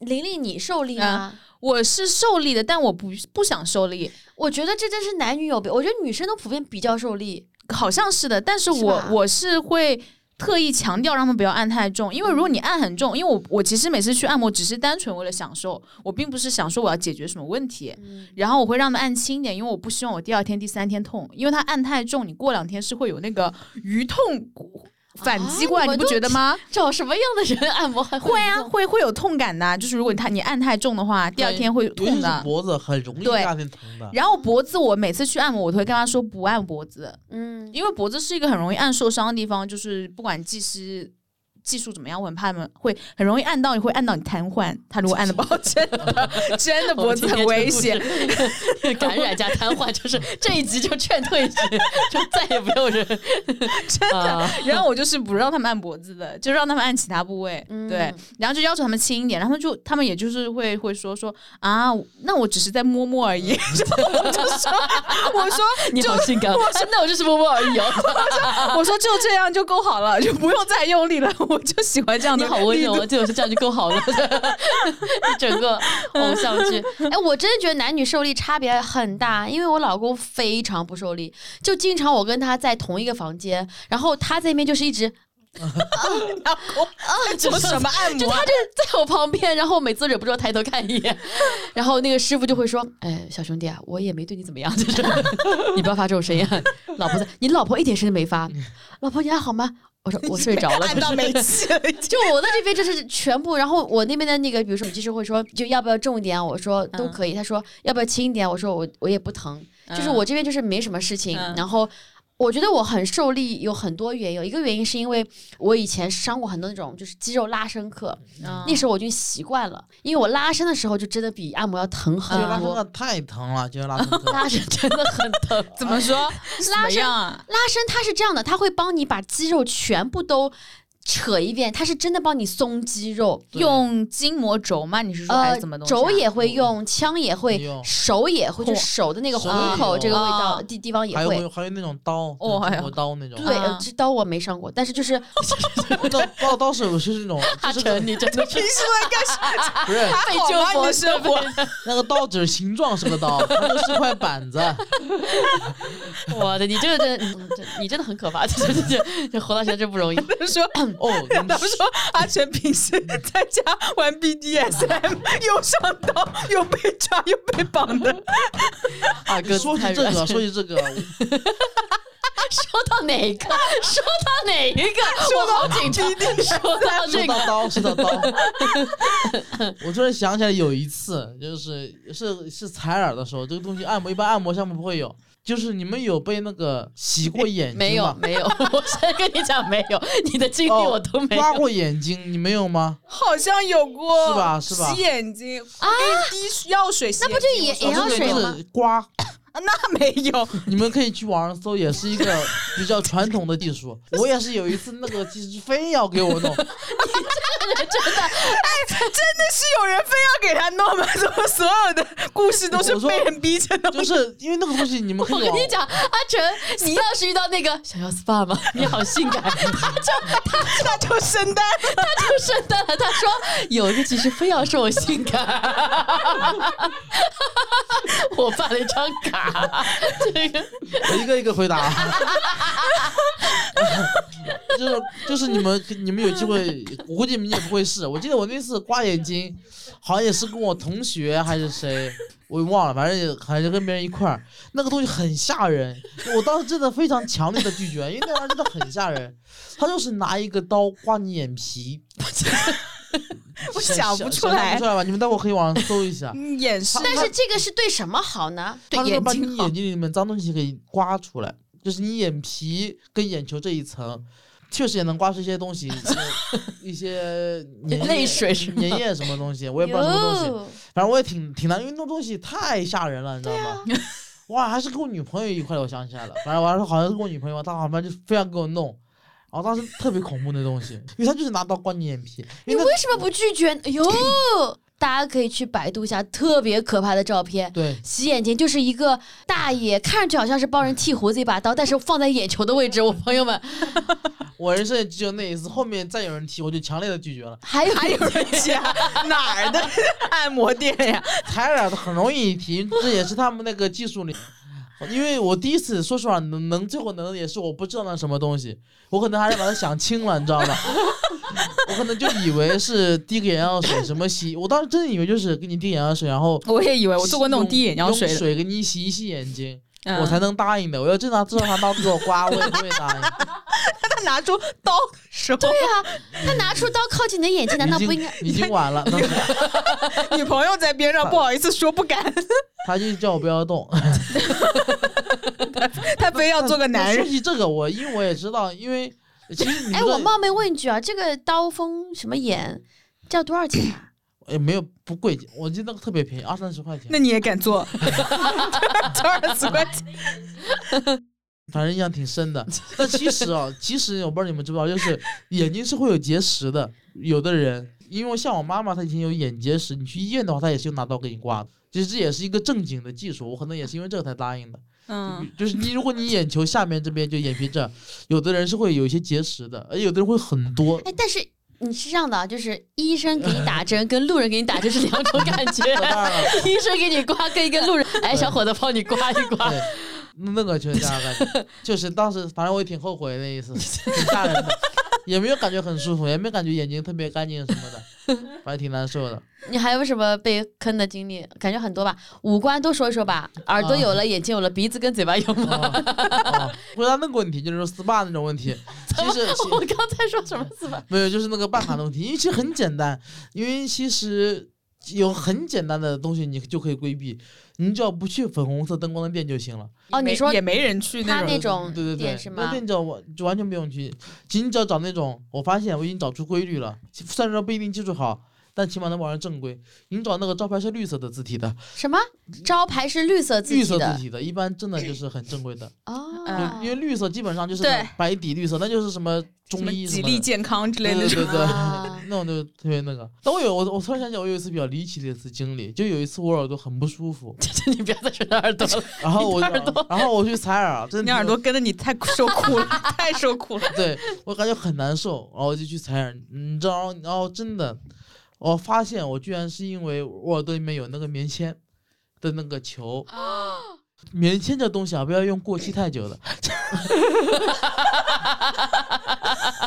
玲玲，你受力吗？我是受力的，但我不不想受力，我觉得这真是男女有别，我觉得女生都普遍比较受力。好像是的，但是我我是会。特意强调让他们不要按太重，因为如果你按很重，因为我我其实每次去按摩只是单纯为了享受，我并不是想说我要解决什么问题，嗯。然后我会让他们按轻一点，因为我不希望我第二天、第三天痛，因为他按太重，你过两天是会有那个余痛反击过来，你不觉得吗？找什么样的人按摩还会啊，会会有痛感的，就是如果他你按太重的话，第二天会痛的。脖子很容易对第二天疼的。然后脖子，我每次去按摩，我都会跟他说不按脖子，嗯，因为脖子是一个很容易按受伤的地方，就是不管技师技术怎么样，我很怕他们会很容易按到你，会按到你瘫痪。他如果按的不好，真的真的脖子很危险。感染加瘫痪，就是这一集就劝退一集，就再也不有人真的啊然后我就是不让他们按脖子的，就让他们按其他部位。嗯对，然后就要求他们轻一点，然后就他们也就是会会说说啊，那我只是在摸摸而已。我就说，我说你好性感，那我就是摸摸而已哦。我说就这样就够好了，就不用再用力了。我就喜欢这样的你好温柔啊，就是这样就够好了。一整个偶像剧，哎，我真的觉得男女受力差别很大，因为我老公非常不受力，就经常我跟他在同一个房间，然后他这边就是一直。老公在做什么按摩啊？就他就在我旁边，然后我每次忍不住抬头看一眼，然后那个师傅就会说：“哎，小兄弟啊，我也没对你怎么样，就是 你不要发这种声音啊。”老婆在，你老婆一点声都没发。老婆你还好吗？我说 我睡着了，就我在这边就是全部，然后我那边的那个，比如说技师会说，就要不要重一点啊？我说都可以。他说要不要轻一点？我说我我也不疼，就是我这边就是没什么事情。嗯然后我觉得我很受力，有很多原因。有一个原因是因为我以前上过很多那种就是肌肉拉伸课，嗯那时候我就习惯了，因为我拉伸的时候就真的比按摩要疼很多拉伸太疼了，肌肉拉伸 课。拉伸真的很疼，怎么说？怎么样啊？拉伸它是这样的，它会帮你把肌肉全部都扯一遍，它是真的帮你松肌肉。用筋膜轴吗？你是说还呃是怎么东西啊？肘也会用，枪也会用，手也会，就嚯手的那个虎口这个味道有地地方也还有会。还有那种刀，哦哎呀就是中国刀那种。对，这刀我没上过，但是就是 刀刀刀是有是那种，阿 就是成，你真的是平时干啥？不是 被救活你的生活那个刀只是形状是个刀，它就是块板子。我的，你这个真你真的很可怕，这这这这活到现在真不容易。他说，哦，你他们说阿成平时在家玩 BDSM，又上刀，又被抓，又被绑的。二哥说起这个，说起这个，说到哪个？说到哪一个？说到紧张。说到这个，说到刀，说到刀，我突然想起来有一次，就是是是采耳的时候，这个东西按摩一般按摩项目不会有，就是你们有被那个洗过眼睛没有吗？没有，我先跟你讲没有，你的经历哦我都没有。刮过眼睛，你没有吗？好像有过，是吧是吧洗眼睛啊，滴药水洗那眼睛，不就也也要这个就水吗是刮，啊？那没有，你们可以去网上搜，也是一个比较传统的技术。我也是有一次，那个技师非要给我弄，是有人非要给他弄吗？怎么所有的故事都是被人逼着的？就是因为那个东西你们可以我跟你讲，阿成，你要是遇到那个想要 SPA 吗？你好性感，他就他就生蛋，他就生蛋了。他说有一个技师非要说我性感，我办了一张卡，这个我一个一个回答。就是就是你们你们有机会，我估计也不会是。我记得我那次刮眼睛，好像也是跟我同学还是谁，我也忘了，反正也还是跟别人一块儿。那个东西很吓人，我当时真的非常强烈的拒绝，因为那玩意儿真的很吓人。他就是拿一个刀刮你眼皮，我想不出想来不出来吧？你们待会可以网上搜一下。嗯眼是但是这个是对什么好呢？对他是把眼睛好你眼睛里面脏东西给刮出来，就是你眼皮跟眼球这一层，确实也能刮出一些东西，呃 一些泪水粘液什么东西，我也不知道什么东西，反正我也挺挺难，因为那东西太吓人了，你知道吗？哇，还是跟我女朋友一块的，我想起来了，反正完了好像是跟我女朋友，她好像就非要给我弄。然后当时特别恐怖那东西，因为她就是拿刀刮你眼皮，你为为什么不拒绝？哎呦，大家可以去百度一下特别可怕的照片。对洗眼睛就是一个大爷，看上去好像是帮人剃胡子一把刀，但是放在眼球的位置。我朋友们，我人生也只有那一次，后面再有人提，我就强烈的拒绝了。还有还有人家 哪儿的按摩店呀？采耳的很容易提，这也是他们那个技术里。因为我第一次说实话能能最后能也是我不知道那什么东西，我可能还是把它想清了，你知道吧？我可能就以为是滴个眼药水什么洗，我当时真的以为就是给你滴眼药水，然后我也以为我做过那种用滴眼药水，用水给你洗一洗眼睛，嗯我才能答应的。我要真拿知道他刀给我刮，我也不会答应。他拿出刀的时候，对啊，他拿出刀靠近你的眼睛，难道不应该？经已经晚了，女朋友在边上不好意思说不敢，他就叫我不要动。他非要做个男人说人。起这个，我因为我也知道，因为其实你哎，我冒昧问一句啊，这个刀锋什么眼叫多少钱啊？也没有不贵，我记得那个特别便宜，二三十块钱那。你也敢做？多二十块钱，反正印象挺深的。但其实啊，其实我不知道你们知不知道，就是眼睛是会有结石的。有的人，因为像我妈妈，她以前有眼结石，你去医院的话，她也是用拿刀给你刮的。其实这也是一个正经的技术，我可能也是因为这个才答应的。嗯，就是你，如果你眼球下面这边就眼皮这儿，有的人是会有一些结石的，而有的人会很多。哎，但是你是这样的啊，就是医生给你打针跟路人给你打针是两种感觉。医生给你刮，跟一个路人，哎，小伙子帮你刮一刮。那那个就是这样感觉，就是当时反正我也挺后悔的那意思，挺吓人的。也没有感觉很舒服，也没感觉眼睛特别干净什么的，反正挺难受的。你还有什么被坑的经历？感觉很多吧，五官都说一说吧，耳朵有了，眼睛有了，鼻子跟嘴巴有吗？回答那个问题，就是说 SPA 那种问题，其实我刚才说什么 SPA？？没有，就是那个办法的问题，因为其实很简单，因为其实有很简单的东西你就可以规避，你只要不去粉红色灯光的店就行了。哦，你说也没人去他那种。种对对对店是，那吗？店只要完就完全不用去，其实你只要找那种，我发现我已经找出规律了，虽然说不一定技术好。但起码能保证正规。你找那个招牌是绿色的字体的，什么招牌是绿色字绿色体的字体的，一般真的就是很正规的。哦嗯因为绿色基本上就是白底绿色，那就是什么中医什么的吉利健康之类的。对对对那种就特别那个。但我有我我突然想起，我有一次比较离奇的一次经历，就有一次我耳朵很不舒服，你不要再说他耳朵了。然后我耳朵然后我去采耳，真的你耳朵跟着你太 受苦了，太受苦了。对我感觉很难受，然后我就去采耳，你知道，然后真的，我发现我居然是因为我耳朵里面有那个棉签的那个球。棉签这东西啊，不要用过期太久的。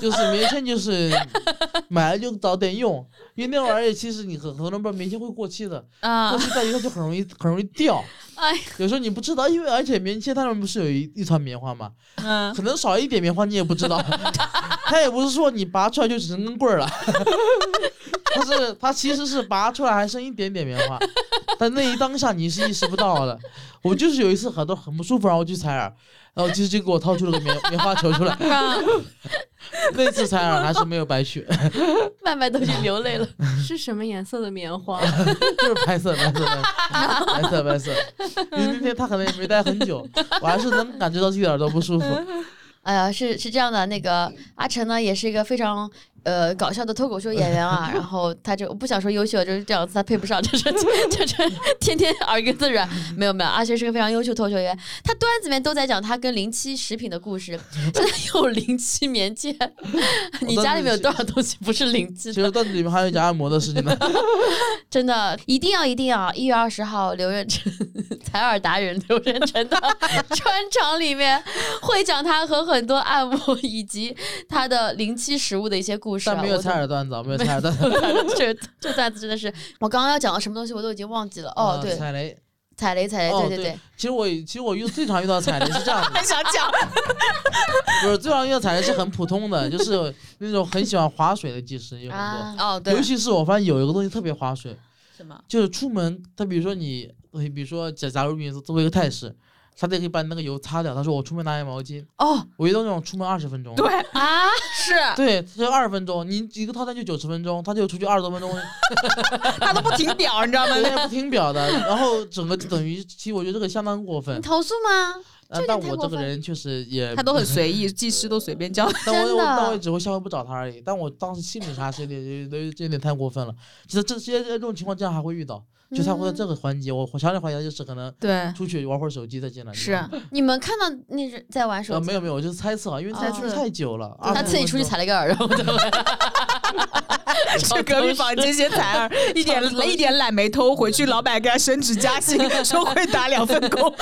就是棉签，就是买了就早点用，因为那玩意儿其实你很很多人不知道棉签会过期的，啊。过期在于它就很容易很容易掉。哎，有时候你不知道，因为而且棉签它上面不是有一一团棉花嘛，嗯，可能少一点棉花你也不知道，它也不是说你拔出来就只剩根棍儿了，它是它其实是拔出来还剩一点点棉花，但那一当下你是意识不到的。我就是有一次耳朵很不舒服，然后我去采耳，然后其实就给我掏出了个棉棉花球出来，那次采耳还是没有白去，麦麦都已经流泪了。是什么颜色的棉花？就是白色白色白色白色白色，因为那天他可能也没待很久，我还是能感觉到自己耳朵不舒服。哎呀，是是这样的，那个阿成呢，也是一个非常呃搞笑的脱口秀演员啊。然后他就我不想说优秀，就是这样子，他配不上，就是 就是天天耳根子软。没有没有，阿轩是个非常优秀脱口秀演员，他段子里面都在讲他跟零七食品的故事，真的 有零七棉签。你家里面有多少东西不是零七的？其实段子里面还有讲按摩的事情呢。真的一定要一定要！一月二十号，刘润成采耳达人刘润成的专场里面会讲他和很多按摩以及他的零七食物的一些故事、啊。但没有我采耳段子，没有采耳段 子。这这段子真的是，我刚刚要讲的什么东西我都已经忘记了。哦，呃对，踩雷。踩雷踩雷，对对对。其实我其实我遇最常遇到踩雷是这样的，想讲，不是最常遇到踩雷是很普通的，就是那种很喜欢划水的技师有很多。啊，哦，对尤，其是我发现有一个东西特别划水，什么？就是出门，他比如说你，呃比如说假假如你作为一个泰式，他得可以把你那个油擦掉。他说我出门拿一毛巾，哦，我遇到那种出门二十分钟，对，啊，是对，他就二十分钟，你一个套餐就九十分钟，他就出去二十多分钟，他都不停表，你知道吗人？家不听表的，然后整个等于，其实我觉得这个相当过分你。投诉吗？但我这个人确实也他都很 随意，技师都随便叫。但我我真的但我也只会下回不找他而已。但我当时心里啥是有点有点有有点太过分了。其实这些这种情况这样还会遇到，就他会在这个环节，我我强烈怀疑他就是可能对，出去玩会儿手机再进来。是你们看到那是在玩手呃，机？没有没有，我就是猜测啊，因为猜测哦太久了。他自己出去踩。了一个耳，然 后去隔壁房间先采耳，一点一点懒没偷，回去老板给他升职加薪，说会打两份工。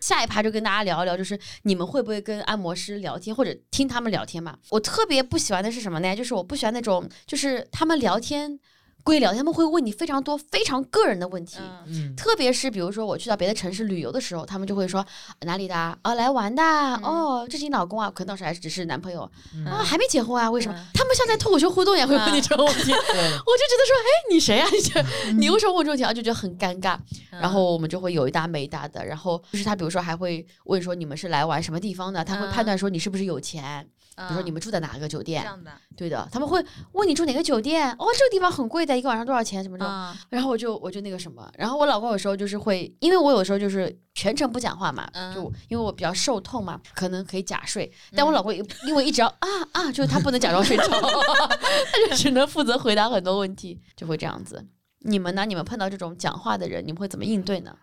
下一趴就跟大家聊一聊，就是你们会不会跟按摩师聊天，或者听他们聊天嘛？我特别不喜欢的是什么呢？就是我不喜欢那种，就是他们聊天归聊天，他们会问你非常多非常个人的问题。嗯，特别是比如说我去到别的城市旅游的时候，他们就会说哪里的啊？哦，来玩的啊、哦，这是你老公啊？可能当时还只是男朋友、嗯啊，还没结婚啊？为什么？嗯他们像在脱口秀互动一样会问你这种问题，我就觉，得说，哎，你谁啊、你这 你为什么问这种问题啊？就觉得很尴尬。嗯然后我们就会有一搭没一搭的，然后就是他比如说还会问说你们是来玩什么地方的，他会判断说你是不是有钱，比如说你们住在哪个酒店，样的对的，他们会问你住哪个酒店，哦，这个地方很贵的，一个晚上多少钱什么的。啊，然后我就我就那个什么，然后我老公有时候就是会，因为我有时候就是全程不讲话嘛，嗯就因为我比较受痛嘛，可能可以假睡，但我老公也因为一直要啊啊，就是他不能假装睡着，他就只能负责回答很多问题，就会这样子。你们呢？你们碰到这种讲话的人，你们会怎么应对呢？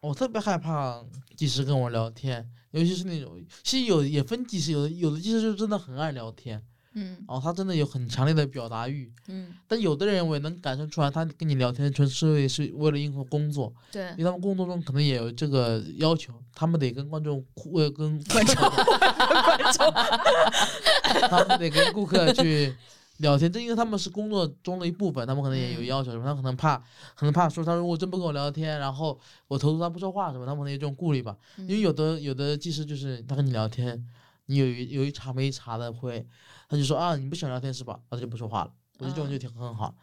我特别害怕技师跟我聊天，尤其是那种，其实有也分技师，有的有的技师就真的很爱聊天，嗯然后他真的有很强烈的表达欲。嗯，但有的人我也能感受出来，他跟你聊天纯粹是为了应付工作，对因为他们工作中可能也有这个要求，他们得跟观众互呃跟观众 他们得跟顾客去聊天，正因为他们是工作中的一部分，他们可能也有嗯要求什么，他可能怕可能怕说他如果真不跟我聊天，然后我投诉他不说话什么，他们可能有这种顾虑吧。因为有的有的技师就是他跟你聊天，你有一有一茬没一茬的会，他就说啊你不喜欢聊天是吧？他就不说话了。我觉得这种就挺很好。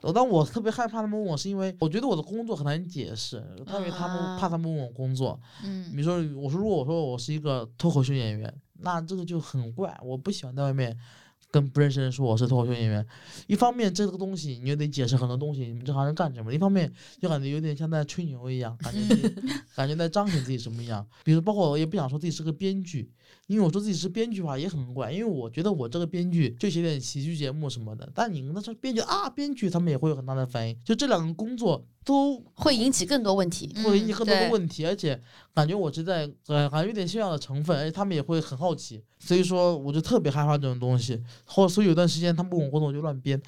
我但我特别害怕他们问我，是因为我觉得我的工作很难解释，特别他们啊怕他们问我工作。比嗯如说，我说如果我说我是一个脱口秀演员，那这个就很怪，我不喜欢在外面跟不认识的人说我是脱口秀演员。一方面这个东西你又得解释很多东西，你们这行人干什么；一方面就感觉有点像在吹牛一样，感觉感觉在彰显自己什么一样。比如包括我也不想说自己是个编剧，因为我说自己是编剧的话也很怪，因为我觉得我这个编剧就写点喜剧节目什么的，但你跟他说编剧啊编剧，他们也会有很大的反应。就这两个工作都会引起更多问题。会引起更多的问题，而且感觉我是在呃，感觉有点炫耀的成分，而且他们也会很好奇，所以说我就特别害怕这种东西。后所以有段时间他们不问我工作，我就乱编，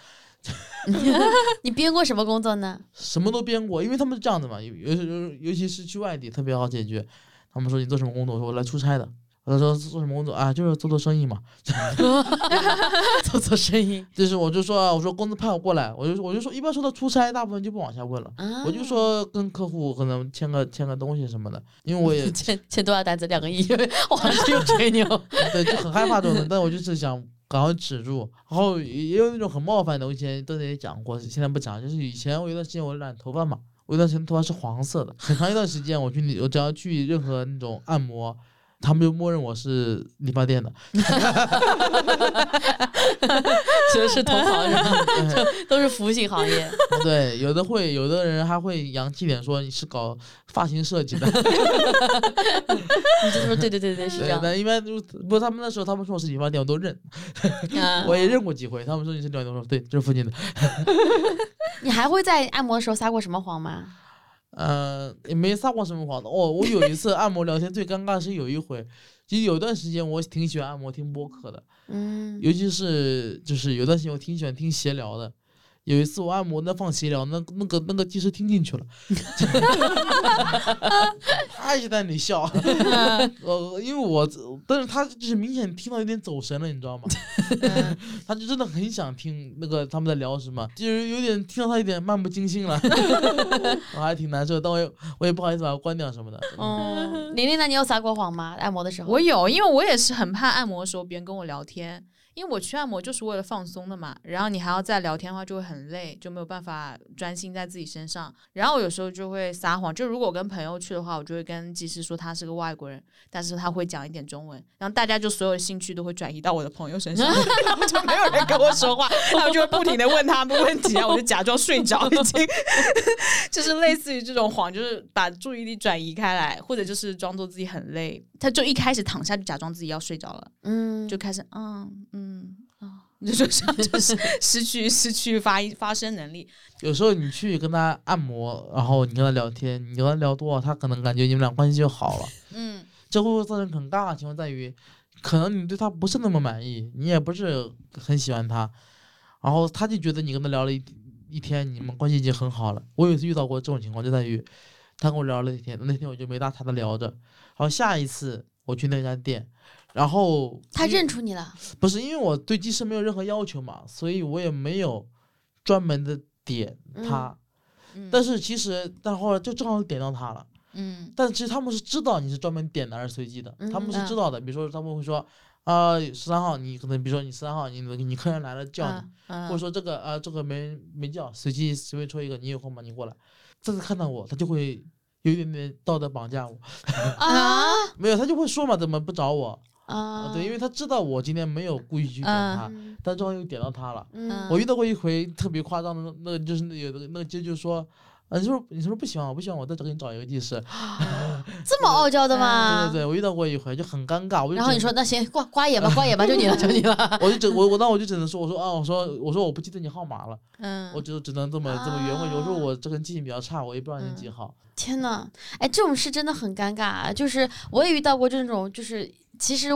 你编过什么工作呢？什么都编过，因为他们是这样的嘛，尤尤尤尤其是去外地特别好解决。他们说你做什么工作？我说我来出差的。我说做什么工作啊？就是做做生意嘛。做做生意 就是我就说啊，我说公司派我过来，我就我就说一般说到出差，大部分就不往下问了。啊我就说跟客户可能签个签个东西什么的，因为我也 签签多少单子？两个亿，我还是又吹牛。对，就很害怕这种的，但我就是想赶快止住。然后也有那种很冒犯的，我以前都也讲过，现在不讲。就是以前我有段时间我染头发嘛，我有段时间头发是黄色的，很长一段时间我去理，我只要去任何那种按摩。他们就默认我是理发店的，其实是同行是吧？都是服务性行业。对，有的会，有的人还会洋气点说你是搞发型设计的，你就说对对对对，是这对，样。但一般就不过他们那时候他们说我是理发店，我都认，啊我也认过几回。他们说你是理发店，我说对，就是附近的。你还会在按摩的时候撒过什么谎吗？呃，也没撒过什么谎的。哦，我有一次按摩聊天最尴尬的是有一回，其实有段时间我挺喜欢按摩听播客的，嗯，尤其是就是有段时间我挺喜欢听闲聊的。有一次我按摩那放闲聊，那那个那个技师听进去了，他一直在那里笑，呃，因为我但是他就是明显听到有点走神了，你知道吗？他就真的很想听那个他们在聊什么，就是有点听到他有点漫不经心了，我还挺难受，但我也我也不好意思把它关掉什么的。哦，玲玲那？你有撒过谎吗？按摩的时候？我有，因为我也是很怕按摩的时候别人跟我聊天，因为我去按摩就是为了放松的嘛。然后你还要再聊天的话，就会很累，就没有办法专心在自己身上。然后有时候就会撒谎，就如果我跟朋友去的话，我就会跟技师说他是个外国人，但是他会讲一点中文，然后大家就所有的兴趣都会转移到我的朋友身上，他 们就没有人跟我说话，他们就会不停的问他们问题，然后我就假装睡着，已经 就是类似于这种谎，就是把注意力转移开来，或者就是装作自己很累，他就一开始躺下就假装自己要睡着了，嗯，就开始嗯嗯啊，就就像就是 失去失去发音发声能力，有时候你去跟他按摩，然后你跟他聊天，你跟他聊多了，他可能感觉你们俩关系就好了。嗯这会造成很尴尬的情况在于，可能你对他不是那么满意，你也不是很喜欢他，然后他就觉得你跟他聊了一一天，你们关系已经很好了。我有一次遇到过这种情况，就在于他跟我聊了一天，那天我就没搭茬的聊着，然后下一次我去那家店，然后他认出你了。不是因为我对技师没有任何要求嘛，所以我也没有专门的点他，嗯，但是其实但后来就正好点到他了。嗯但其实他们是知道你是专门点的还是随机的，他们是嗯知道的。比如说他们会说，啊十三号你可能比如说你十三号你你客人来了叫你，嗯，或者说这个啊这个没没叫，随机随便抽一个，你有空吗？你过来。这次看到我，他就会有一点点道德绑架我，啊 没有他就会说嘛，怎么不找我？啊啊，对，因为他知道我今天没有故意去点他，嗯但正好又点到他了。嗯我遇到过一回特别夸张的，那那就是那有那个街就说，啊，你是不是你是不是不喜欢我？不喜欢我，再找给你找一个技师。这么傲娇的吗？对对对，我遇到过一回就很尴尬，我然后你说那行刮刮野吧，刮野吧，就你了，就你了。我就只我我那我就只能说，我说啊，我说我说我不记得你号码了，嗯我就只能这么这么圆回去。我说啊我这个人记性比较差，我也不知道你几嗯号。天呐，哎，这种事真的很尴尬啊！就是我也遇到过这种，就是其实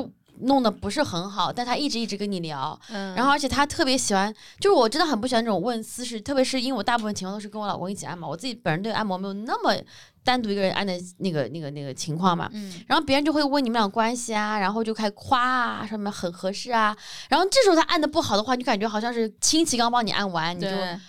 弄得不是很好，但他一直一直跟你聊，嗯然后而且他特别喜欢，就是我真的很不喜欢这种问私事，特别是因为我大部分情况都是跟我老公一起按摩，我自己本人对按摩没有那么单独一个人按的那个那个那个情况嘛。嗯然后别人就会问你们俩关系啊，然后就开始夸啊，什么很合适啊。然后这时候他按的不好的话，就感觉好像是亲戚刚帮你按完，你就，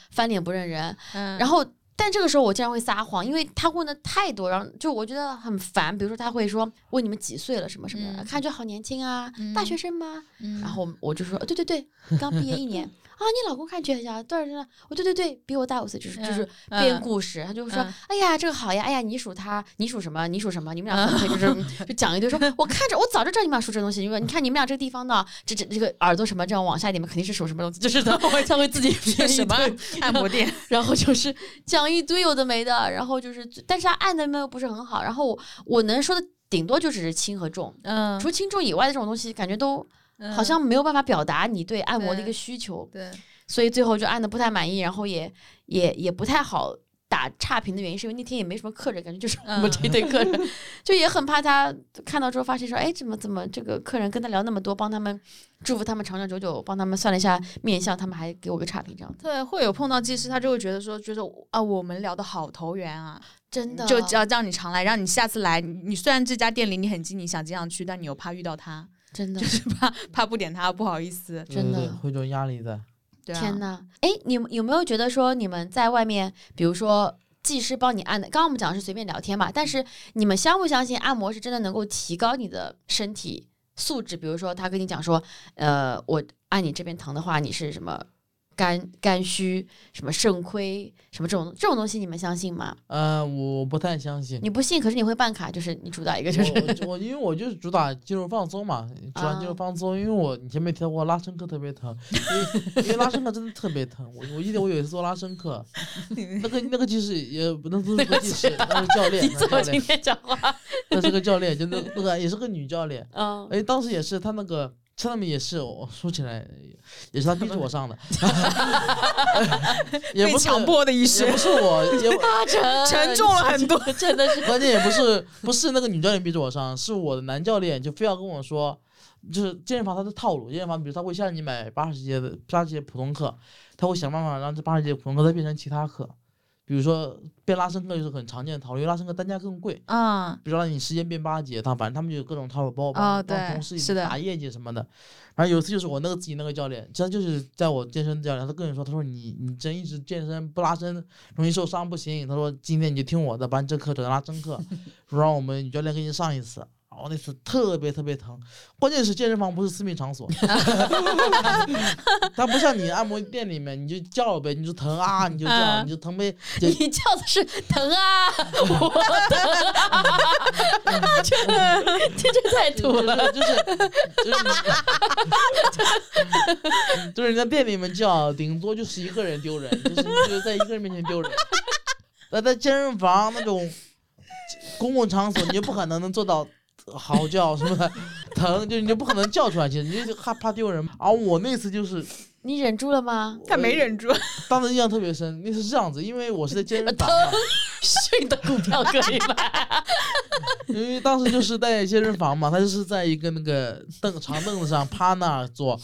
翻脸不认人。嗯然后，但这个时候我竟然会撒谎，因为他问的太多，然后就我觉得很烦。比如说他会说问你们几岁了什么什么的，嗯看着好年轻啊，嗯大学生吗？嗯然后我就说，呃对对对，刚毕业一年 啊，你老公看起来很小，多少岁了？我对对对，比我大五岁，就是就是嗯编故事，他就会说，嗯哎呀，这个好呀，哎呀，你属他，你属什么？你属什么？你们俩分配就是 就讲一堆，说我看着我早就知道你们俩属这东西，因为你看你们俩这个地方呢这这这个耳朵什么这样往下一点嘛，肯定是属什么东西，就是他 他会自己 编一什么堆按摩店？然后就是讲一堆有的没的，然后就是，但是他按的又不是很好，然后我我能说的顶多就只是轻和重，嗯除轻重以外的这种东西，感觉都嗯。好像没有办法表达你对按摩的一个需求，对，所以最后就按的不太满意，然后也也也不太好。打差评的原因是因为那天也没什么客人，感觉就是 我们这一对客人，就也很怕他看到之后发现说，哎，怎么怎么这个客人跟他聊那么多，帮他们祝福他们长长久久，帮他们算了一下面相，他们还给我个差评这样子，对，会有碰到技师，他就会觉得说，觉得啊，我们聊的好投缘啊，真的。就只要让你常来，让你下次来。你你虽然这家店离你很近，你想经常去，但你又怕遇到他，真的就是怕怕不点他不好意思。真的会有压力的。对啊，天呐，哎，你们有没有觉得说你们在外面，比如说技师帮你按的，刚刚我们讲的是随便聊天嘛，但是你们相不相信按摩是真的能够提高你的身体素质？比如说他跟你讲说，呃，我按你这边疼的话，你是什么肝肝虚，什么肾亏，什么这种这种东西，你们相信吗？呃，我不太相信。你不信，可是你会办卡，就是你主打一个就是我 我我因为我就是主打肌肉放松嘛，主打肌肉啊放松。因为我你前面提到过拉伸课特别疼，因为因为拉伸课真的特别疼。我我记得我有一次做拉伸课，那个那个技师也不能说是个技师，那是教练，你怎么今天讲话？那是个教练，就那那个也是个女教练。嗯，哎，当时也是他那个。上面也是，我说起来也是他逼着我上的，也不强迫的医也不，是我，也不大沉沉重了很多，真的是。关键也不是不是那个女教练逼着我上，是我的男教练就非要跟我说，就是健身房它的套路，健身房比如他会先让你买八十节的八十节普通课，他会想办法让这八十节普通课再变成其他课，比如说变拉伸课就是很常见的套路，因为拉伸课单价更贵，嗯，比如说让你时间变八节，他反正他们就有各种套路，包括帮、同事是的打业绩什么的。反正有一次就是我那个自己那个教练，他就是在我健身教练，他跟你说，他说你你真一直健身不拉伸容易受伤不行，他说今天你就听我的，把你这课转成拉伸课，说让我们女教练给你上一次。然后那次特别特别疼，关键是健身房不是私密场所，它不像你按摩店里面，你就叫呗，你就疼啊，你就叫，嗯你就疼呗，你叫的是疼啊，我疼啊，这这这太土就了。是就是就是你就是人家店里面叫，顶多就是一个人丢人，就是你就是在一个人面前丢人。那在健身房那种公共场所，你就不可能能做到嚎叫什么的，疼就你就不可能叫出来，其实你就害怕丢人。而我那次就是你忍住了吗？他没忍住，当时印象特别深，那次是这样子，因为我是在健身房嘛，是你的股票可以买。因为当时就是在健身房嘛，他就是在一个那个凳长凳子上趴那儿坐。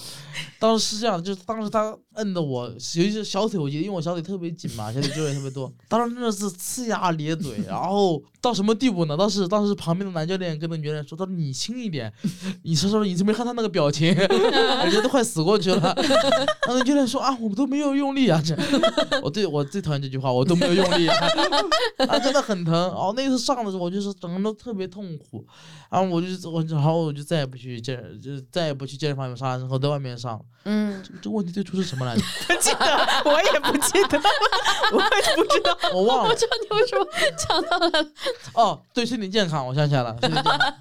当时是这样，就是当时他摁的我，尤其是小腿，我记得，因为我小腿特别紧嘛，小腿肌肉也特别多。当时真的是呲牙咧嘴，然后到什么地步呢？当时当时旁边的男教练跟那女教练说：“他说你轻一点，你说说你没看他那个表情，人家都快死过去了。”然后那教练说：“啊，我们都没有用力啊！”这，我最我最讨厌这句话，我都没有用力啊，啊，真的很疼。哦，那次上的时候，我就是整个人都特别痛苦。然后我就我然后我就再也不去健，就再也不去健身房有上拉伸后在外面上。嗯，这这个问题最初是什么来着？不记得，我也不记得，我也不知道。我忘了。我知道你为什么讲到了。哦，对，身体健康，我想起来了，身体健康。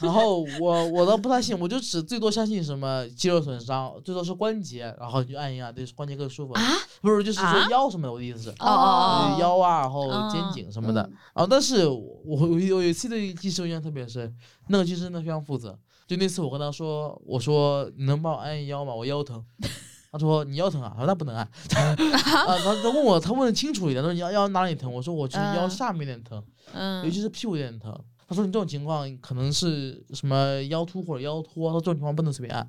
然后我我倒不太信，我就只最多相信什么肌肉损伤，最多是关节，然后就按一按，对关节更舒服。啊不是，就是说啊腰什么的，我的意思是。哦腰啊，然后肩哦颈什么的，嗯然后但是我我有有一次对技师印象特别深，那个技师真的非常负责。就那次我跟他说，我说你能帮我按一腰吗？我腰疼。他说你腰疼啊？我说那不能按。啊，他他问我，他问的清楚一点，他说你腰腰哪里疼？我说我就是腰嗯下面有点疼，尤嗯其是屁股有点疼。他他说你这种情况可能是什么腰突或者腰脱，他说这种情况不能随便按，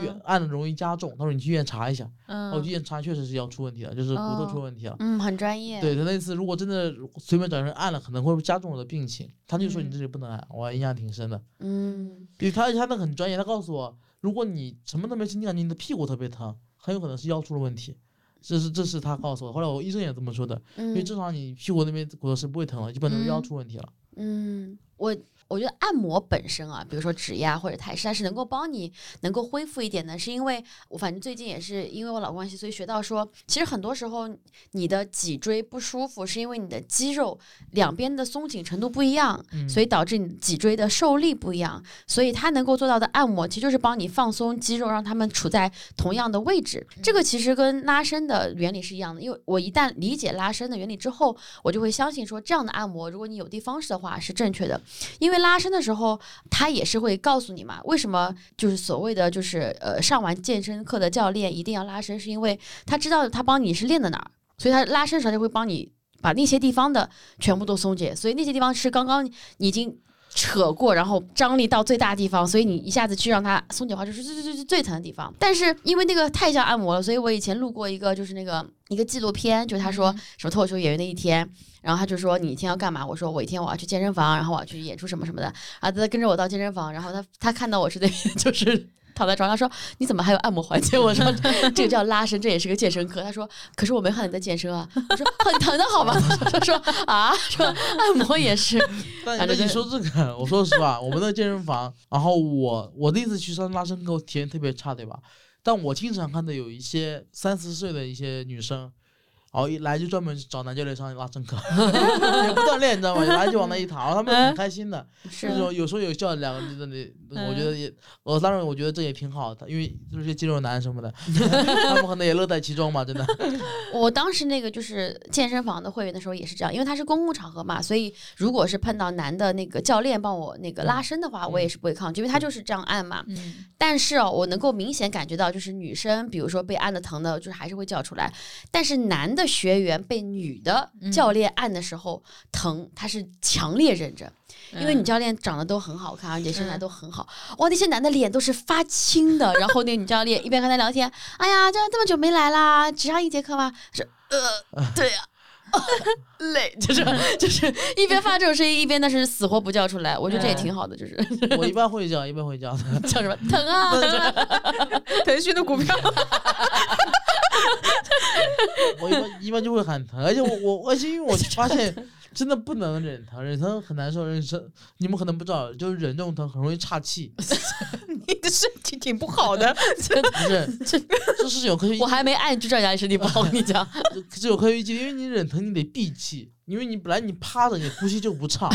越嗯按的容易加重。他说你去医院查一下，我去医嗯院查确实是腰出问题了，就是骨头出问题了。嗯，很专业。对他那次如果真的随便找人按了，可能会加重我的病情。他就说你嗯这里不能按，我印象挺深的。嗯，因为他他那很专业，他告诉我，如果你什么都没吃，你感觉你的屁股特别疼，很有可能是腰出了问题。这是这是他告诉我，后来我医生也这么说的，因为嗯正常你屁股那边骨头是不会疼的，基本都是腰嗯出问题了。嗯，我我觉得按摩本身啊，比如说指压或者泰式，它是能够帮你能够恢复一点的，是因为我反正最近也是因为我老公关系，所以学到说，其实很多时候你的脊椎不舒服，是因为你的肌肉两边的松紧程度不一样，嗯，所以导致你脊椎的受力不一样，所以它能够做到的按摩，其实就是帮你放松肌肉，让它们处在同样的位置。这个其实跟拉伸的原理是一样的，因为我一旦理解拉伸的原理之后，我就会相信说，这样的按摩，如果你有的方式的话是正确的。因为拉伸的时候，他也是会告诉你嘛，为什么就是所谓的就是呃上完健身课的教练一定要拉伸，是因为他知道他帮你是练的哪儿，所以他拉伸的时候就会帮你把那些地方的全部都松解，所以那些地方是刚刚你已经扯过，然后张力到最大地方，所以你一下子去让它松解的话，就是最最最最最疼的地方。但是因为那个太像按摩了，所以我以前录过一个就是那个一个纪录片，就是他说什么脱口秀演员的一天。然后他就说你一天要干嘛？我说我一天我要去健身房，然后我要去演出什么什么的。啊，他跟着我到健身房，然后他他看到我是那就是躺在床上，说你怎么还有按摩环节？我说这个叫拉伸，这也是个健身课。他说可是我没看你在健身啊。我说很疼的好吗？他说啊，说按摩也是。但那你反正就说这个，我说实话，我们的健身房，然后我我第一次去上拉伸课，我体验特别差，对吧？但我经常看到有一些三四十岁的一些女生，然后一来就专门找男教练上拉伸课，也不锻炼，你知道吗？一来就往那一躺，然后他们很开心的。是那种有时候有笑两个就在，那我觉得也，我当然我觉得这也挺好的，因为就是些肌肉男什么的，他们可能也乐在其中嘛，真的。我当时那个就是健身房的会员的时候也是这样，因为他是公共场合嘛，所以如果是碰到男的那个教练帮我那个拉伸的话，我也是不会抗拒，因为他就是这样按嘛。嗯但是哦，我能够明显感觉到，就是女生，比如说被按的疼的，就是还是会叫出来。但是男的学员被女的教练按的时候、疼，他是强烈忍着，因为女教练长得都很好看，而且身材嗯都很好。哇，那些男的脸都是发青的，然后那个女教练一边跟他聊天，哎呀，这样这么久没来啦，只上一节课吗？是呃，对呀、累，就是就是一边发这种声音，一边那是死活不叫出来，我觉得这也挺好的，就是。我一般会叫，一般会叫。的。叫什么？疼啊，疼啊。腾讯的股票，我一般一般就会喊疼，而且我我而且因为我发现真的不能忍疼，忍疼很难受，忍疼你们可能不知道，就是忍这种疼很容易岔气，你的身体挺不好的。不是这这是有科学我还没按就知道家身体不好，我跟你讲。是有科学依据，因为你忍疼你得闭气，因为你本来你趴着你呼吸就不畅，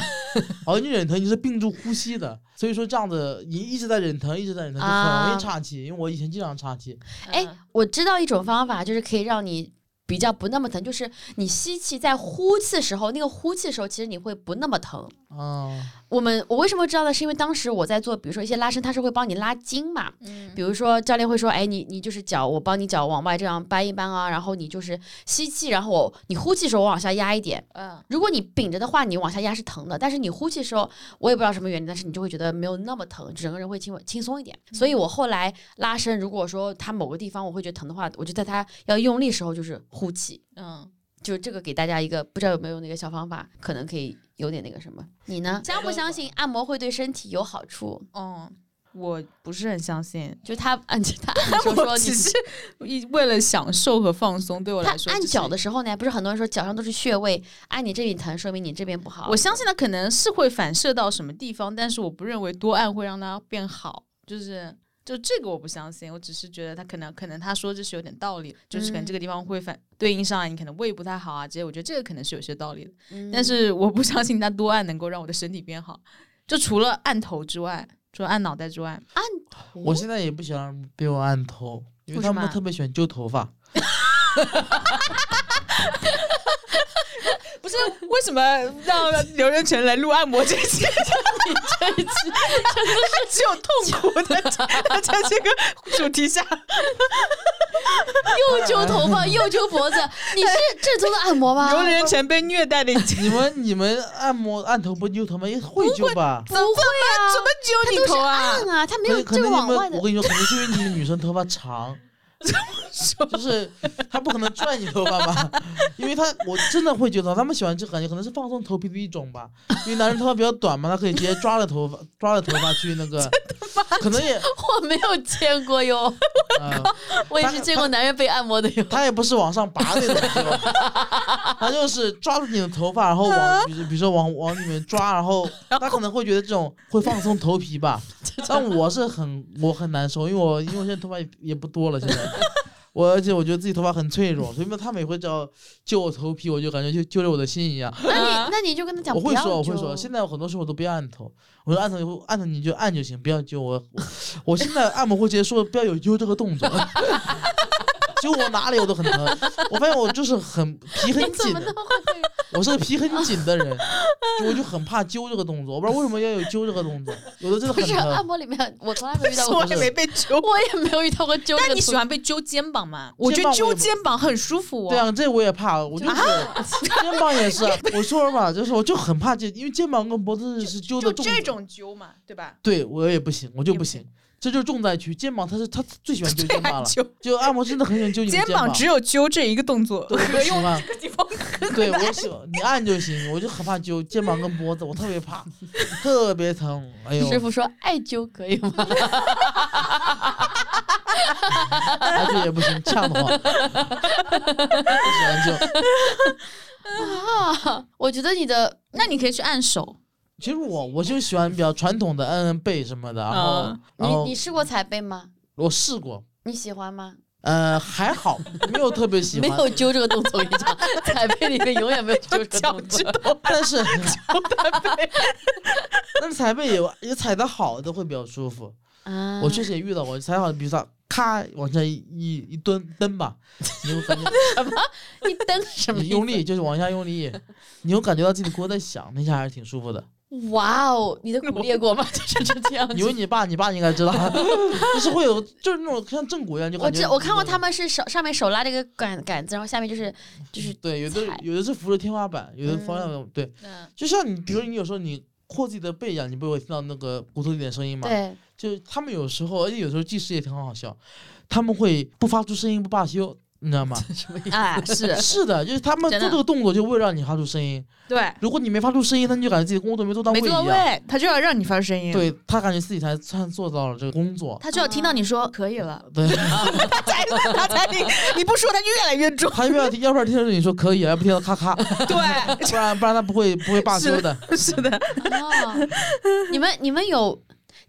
而你忍疼你是屏住呼吸的，所以说这样子你一直在忍疼，一直在忍疼就很容啊易岔气，因为我以前经常岔气，哎，我知道一种方法，就是可以让你比较不那么疼，就是你吸气在呼气时候，那个呼气的时候，其实你会不那么疼。啊，我们我为什么知道呢？是因为当时我在做，比如说一些拉伸，它是会帮你拉筋嘛。嗯比如说教练会说，哎，你你就是脚，我帮你脚往外这样搬一搬啊，然后你就是吸气，然后我你呼气的时候我往下压一点。嗯如果你屏着的话，你往下压是疼的，但是你呼气的时候，我也不知道什么原因，但是你就会觉得没有那么疼，整个人会轻轻松一点。所以我后来拉伸，如果说它某个地方我会觉得疼的话，我就在它要用力时候就是呼气。嗯，就这个给大家一个不知道有没有那个小方法，可能可以有点那个什么。你呢？相不相信按摩会对身体有好处？嗯，我不是很相信。就他按他按的时候说你是一为了享受和放松，对我来说，按脚的时候呢，不是很多人说脚上都是穴位，按你这里疼，说明你这边不好。我相信它可能是会反射到什么地方，但是我不认为多按会让它变好，就是。就这个我不相信，我只是觉得他可能可能他说这是有点道理，就是可能这个地方会反对应上来，你可能胃不太好啊，这些我觉得这个可能是有些道理的，嗯。但是我不相信他多按能够让我的身体变好，就除了按头之外，除了按脑袋之外，按头我现在也不喜欢被我按头，因为他们特别喜欢揪头发。不是为什么让刘仁成来录按摩这期？你这一期只有痛苦的在这个主题下，又揪头发又揪脖子，你是正宗的按摩吗？刘仁成被虐待的。你们你们按摩按头不揪头吗？也会揪吧？不会啊，怎么揪你头啊？按啊，他没有可这个能你们，往外的我。跟你说，可能是因为你们女生头发长，就是他不可能拽你头发吧？因为他我真的会觉得他们喜欢这感觉，可能是放松头皮的一种吧。因为男人头发比较短嘛，他可以直接抓着头发 抓着头发去那个，可能也我没有见过哟，呃，我也是见过男人被按摩的哟。他也不是往上拔那种揪，他就是抓住你的头发，然后往比如说往往里面抓，然后他可能会觉得这种会放松头皮吧。但我是很我很难受，因为我因为我现在头发也也不多了，现在。我而且我觉得自己头发很脆弱，所以他每回只要揪我头皮，我就感觉就揪着我的心一样。那你那你就跟他讲，我会说，我会说，现在我很多时候我都不要按头，我说按头以后按头你就按就行，不要揪我。我我现在按摩会直接说不要有揪这个动作，揪我哪里我都很疼。我发现我就是很皮很紧我是个皮很紧的人，就我就很怕揪这个动作。我不知道为什么要有揪这个动作，有的真的不是按很疼。摩里面，我从来没遇到过我，也没被揪。我也没有遇到过揪。但你喜欢被揪肩膀吗？我觉得揪肩膀很舒服哦。对啊，这我也怕，我就是肩膀也是啊。我说了嘛，就是我就很怕这，因为肩膀跟脖子是揪的重。就这种揪嘛，对吧？对我也不行，我就不行，这就是重灾区。肩膀他是他最喜欢揪肩膀了，揪就按摩真的很喜欢揪你的肩膀，膀只有揪这一个动作，对 我不喜欢。这个地方对我喜欢你按就行，我就很怕揪肩膀跟脖子，我特别怕，特别疼。哎呦，师傅说艾灸可以吗？艾灸也不行，呛得慌。不喜欢揪。啊，我觉得你的那你可以去按手，其实我我就喜欢比较传统的摁摁背什么的，然后、嗯然后你你试过踩背吗？我试过，你喜欢吗？呃，还好，没有特别喜欢。没有揪这个动作，我跟你讲，踩背里面永远没有揪这个动作。但是 但是踩背也也踩的好的会比较舒服。啊我确实也遇到过踩好，比如说咔往下一一一蹲蹬吧，你会感觉什么一蹬什么用力就是往下用力，你会感觉到自己的骨在响，那下还是挺舒服的。哇哦，你的骨裂过吗？就是就这样子。因为你爸，你爸应该知道，就是会有就是那种像正骨一样，就我知我看过他们是手上面手拉着一个杆杆子，然后下面就是就是对，有的有的是扶着天花板，有的方向对，嗯，就像你，比如你有时候你扩自己的背一样，你不会听到那个骨头一点声音吗？对。就是他们有时候，而且有时候技师也挺好笑，他们会不发出声音不罢休，你知道吗？什么意思？啊，是 是的，就是他们做这个动作就为了让你发出声音，对，如果你没发出声音，他就感觉自己工作没做到位没一样。做到位，他就要让你发出声音，，对他感觉自己才算做到了这个工作。他就要听到你说可以了，对，他才他才你你不说他就越来越重。他要不要听，要不然听着你说可以，要不听到咔咔，对，不然不然他不会不会罢休的。是的，哦，你们你们有，